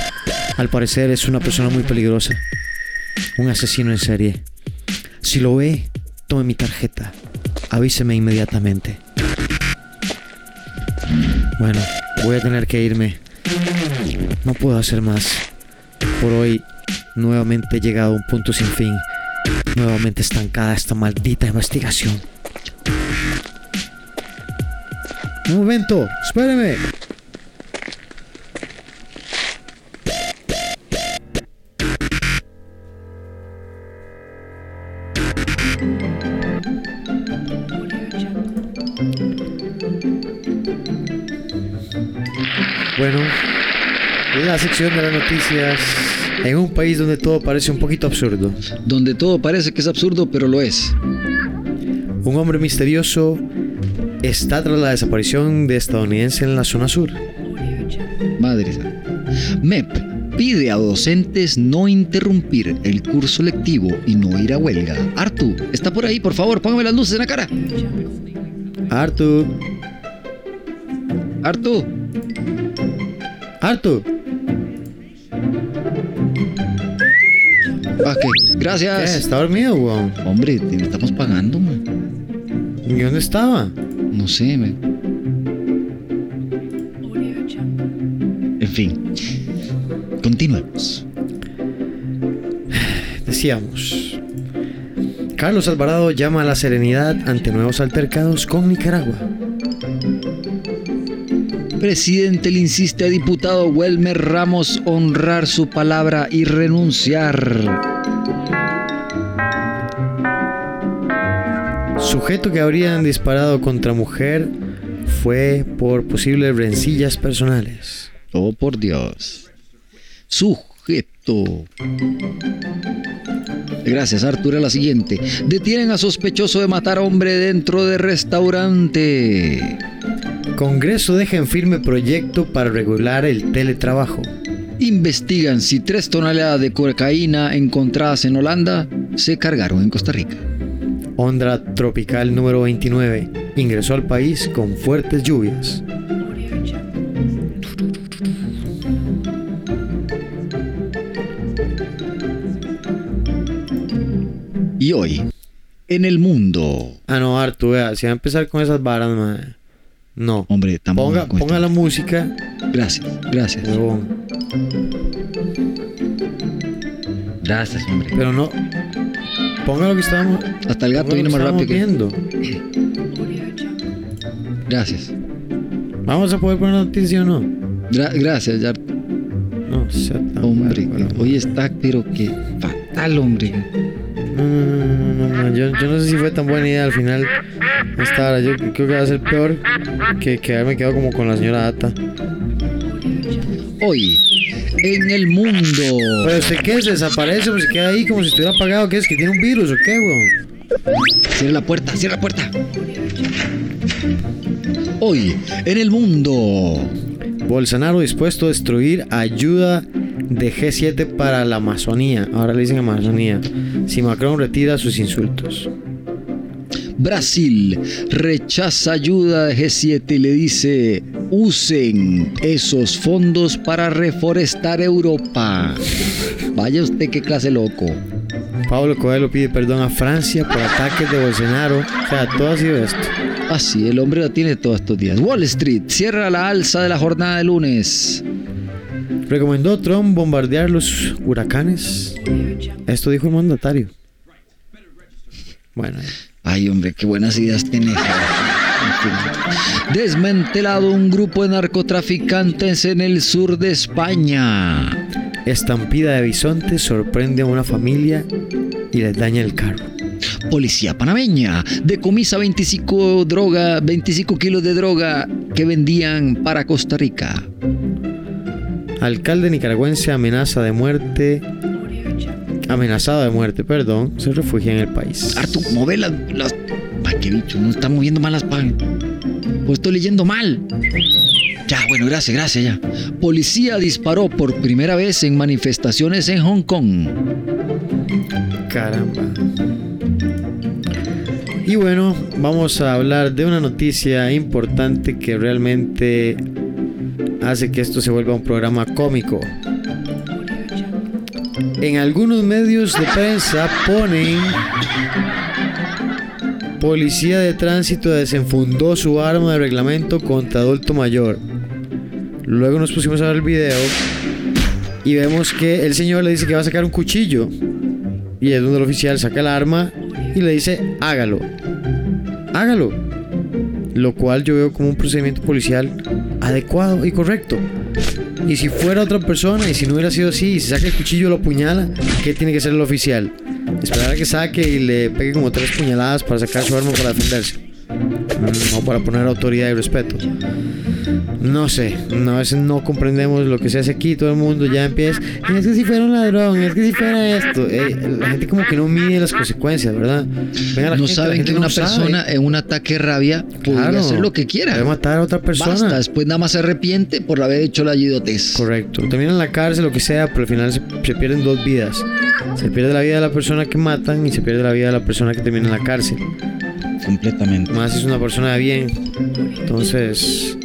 Al parecer es una persona muy peligrosa. Un asesino en serie. Si lo ve, tome mi tarjeta. Avíseme inmediatamente. Bueno, voy a tener que irme. No puedo hacer más. Por hoy, nuevamente he llegado a un punto sin fin. Nuevamente estancada esta maldita investigación. Un momento, espéreme. La sección de las noticias en un país donde todo parece un poquito absurdo. Donde todo parece que es absurdo, pero lo es. Un hombre misterioso está tras la desaparición de estadounidense en la zona sur. Madre. MEP pide a docentes no interrumpir el curso lectivo y no ir a huelga. Artu, está por ahí, por favor, póngame las luces en la cara. Artu, Artu, Artu, ok, gracias. ¿Está dormido, weón? Hombre, te estamos pagando, man. ¿Y dónde estaba? No sé, me... En fin. Continuemos. Decíamos. Carlos Alvarado llama a la serenidad ante nuevos altercados con Nicaragua. Presidente le insiste a diputado Welmer Ramos honrar su palabra y renunciar. Sujeto que habrían disparado contra mujer fue por posibles rencillas personales. Oh, por Dios. Sujeto. Gracias, Arturo. La siguiente. Detienen a sospechoso de matar hombre dentro de restaurante. Congreso deja en firme proyecto para regular el teletrabajo. Investigan si tres toneladas de cocaína encontradas en Holanda se cargaron en Costa Rica. Ondra tropical número 29 ingresó al país con fuertes lluvias. Y hoy, en el mundo. Ah, no, Artu, vea, si va a empezar con esas varas, mae. No. Hombre, tampoco. Ponga, ponga la música, Gracias, gracias. Gracias, hombre. Pero no. Ponga lo que estábamos. Hasta el gato viene más rápido que. Gracias. Vamos a poder poner noticia o no. Gra- gracias, ya. No, sea tan Hombre, hoy está, pero que fatal, hombre. No, no, no, no, no, no, Yo, yo no sé si fue tan buena idea al final. Esta hora, yo creo que va a ser peor que quedarme quedado como con la señora Ata. Hoy, en el mundo. Pero usted qué, se desaparece, pues se queda ahí como si estuviera apagado. ¿Qué es? ¿Que tiene un virus o qué, weón? Cierra la puerta, cierra la puerta. Hoy, en el mundo. Bolsonaro dispuesto a destruir ayuda de G7 para la Amazonía. Ahora le dicen Amazonía. Si Macron retira sus insultos. Brasil rechaza ayuda de G7 y le dice, usen esos fondos para reforestar Europa. Vaya usted qué clase loco. Pablo Coelho pide perdón a Francia por ataques de Bolsonaro. O sea, todo ha sido esto. Así, el hombre la tiene todos estos días. Wall Street cierra la alza de la jornada de lunes. Recomendó Trump bombardear los huracanes. Esto dijo el mandatario. Bueno, Ay, hombre, qué buenas ideas tiene. Desmantelado un grupo de narcotraficantes en el sur de España. estampida de bisontes sorprende a una familia y les daña el carro. Policía panameña decomisa 25, droga, 25 kilos de droga que vendían para Costa Rica. Alcalde nicaragüense amenaza de muerte. Amenazado de muerte, perdón, se refugia en el país. Artu, mueve las... las... Ay, qué bicho, no está moviendo mal las páginas. Pues estoy leyendo mal. Ya, bueno, gracias, gracias, ya. Policía disparó por primera vez en manifestaciones en Hong Kong. Caramba. Y bueno, vamos a hablar de una noticia importante que realmente hace que esto se vuelva un programa cómico. En algunos medios de prensa ponen Policía de tránsito desenfundó su arma de reglamento contra adulto mayor. Luego nos pusimos a ver el video y vemos que el señor le dice que va a sacar un cuchillo. Y es donde el oficial saca el arma y le dice, hágalo. Hágalo. Lo cual yo veo como un procedimiento policial adecuado y correcto. Y si fuera otra persona y si no hubiera sido así y se saca el cuchillo y lo apuñala, ¿qué tiene que hacer el oficial? Esperar a que saque y le pegue como tres puñaladas para sacar su arma para defenderse. No para poner autoridad y respeto. No sé, no, veces no comprendemos lo que se hace aquí. Todo el mundo ya empieza. Es que si fuera un ladrón, es que si fuera esto. Eh, la gente como que no mide las consecuencias, ¿verdad? Venga, No gente, saben que no una sabe. persona en un ataque de rabia puede Claro. hacer lo que quiera. Puede matar a otra persona. Basta, después nada más se arrepiente por haber hecho la idiotez. Correcto. Termina en la cárcel, lo que sea, pero al final se, se pierden dos vidas. Se pierde la vida de la persona que matan y se pierde la vida de la persona que termina en la cárcel. Completamente. Más es una persona de bien. Entonces,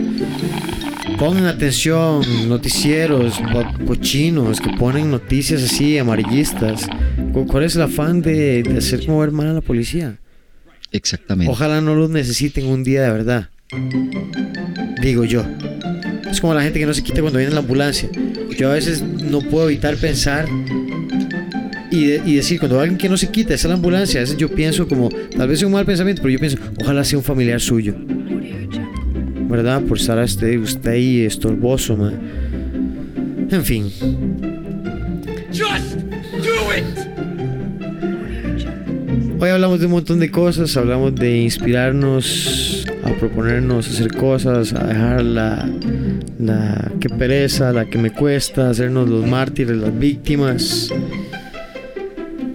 pongan atención, noticieros, co- cochinos que ponen noticias así, amarillistas. ¿Cu- ¿Cuál es el afán de, de hacer como ver mal a la policía? Exactamente. Ojalá no los necesiten un día de verdad. Digo yo. Es como la gente que no se quita cuando viene la ambulancia. Yo a veces no puedo evitar pensar y, de- y decir, cuando alguien que no se quita es la ambulancia, a veces yo pienso como, tal vez es un mal pensamiento, pero yo pienso, ojalá sea un familiar suyo. ¿Verdad? Por estar este, usted ahí estorboso, man. En fin. Just do it! Hoy hablamos de un montón de cosas, hablamos de inspirarnos a proponernos hacer cosas, a dejar la, la que pereza, la que me cuesta, hacernos los mártires, las víctimas.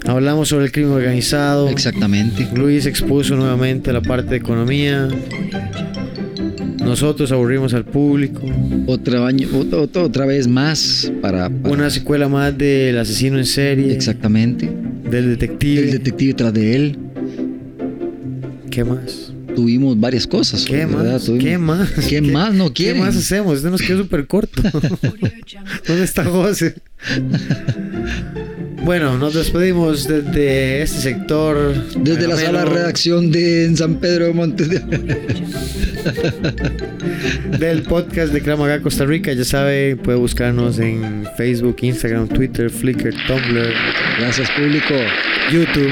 Hablamos sobre el crimen organizado. Exactamente. Luis expuso nuevamente la parte de economía. Nosotros aburrimos al público. Otra, año, otra, vez más para, para- Una secuela más del asesino en serie, Exactamente. del detective. El detective tras de él. ¿Qué más? Tuvimos varias cosas. ¿Qué más? Tuvimos- ¿Qué más? ¿Qué más no ¿Qué quieren? más hacemos? Este nos quedó súper corto. ¿Dónde está José? Bueno, nos despedimos desde este sector. Desde la sala de redacción de en San Pedro de Montes de... del podcast de Kramaga Costa Rica. Ya sabe, puede buscarnos en Facebook, Instagram, Twitter, Flickr, Tumblr, Gracias, público. YouTube.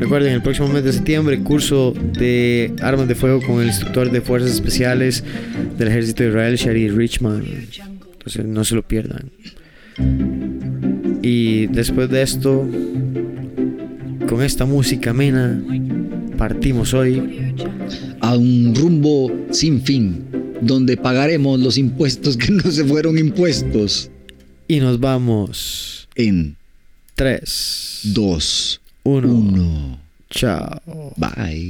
Recuerden, el próximo mes de septiembre, curso de armas de fuego con el instructor de fuerzas especiales del ejército de Israel, Shari Richman. Entonces, no se lo pierdan. Y después de esto, con esta música amena, partimos hoy. A un rumbo sin fin, donde pagaremos los impuestos que no se fueron impuestos. Y nos vamos. En 3, 2, 1. 1. Chao. Bye.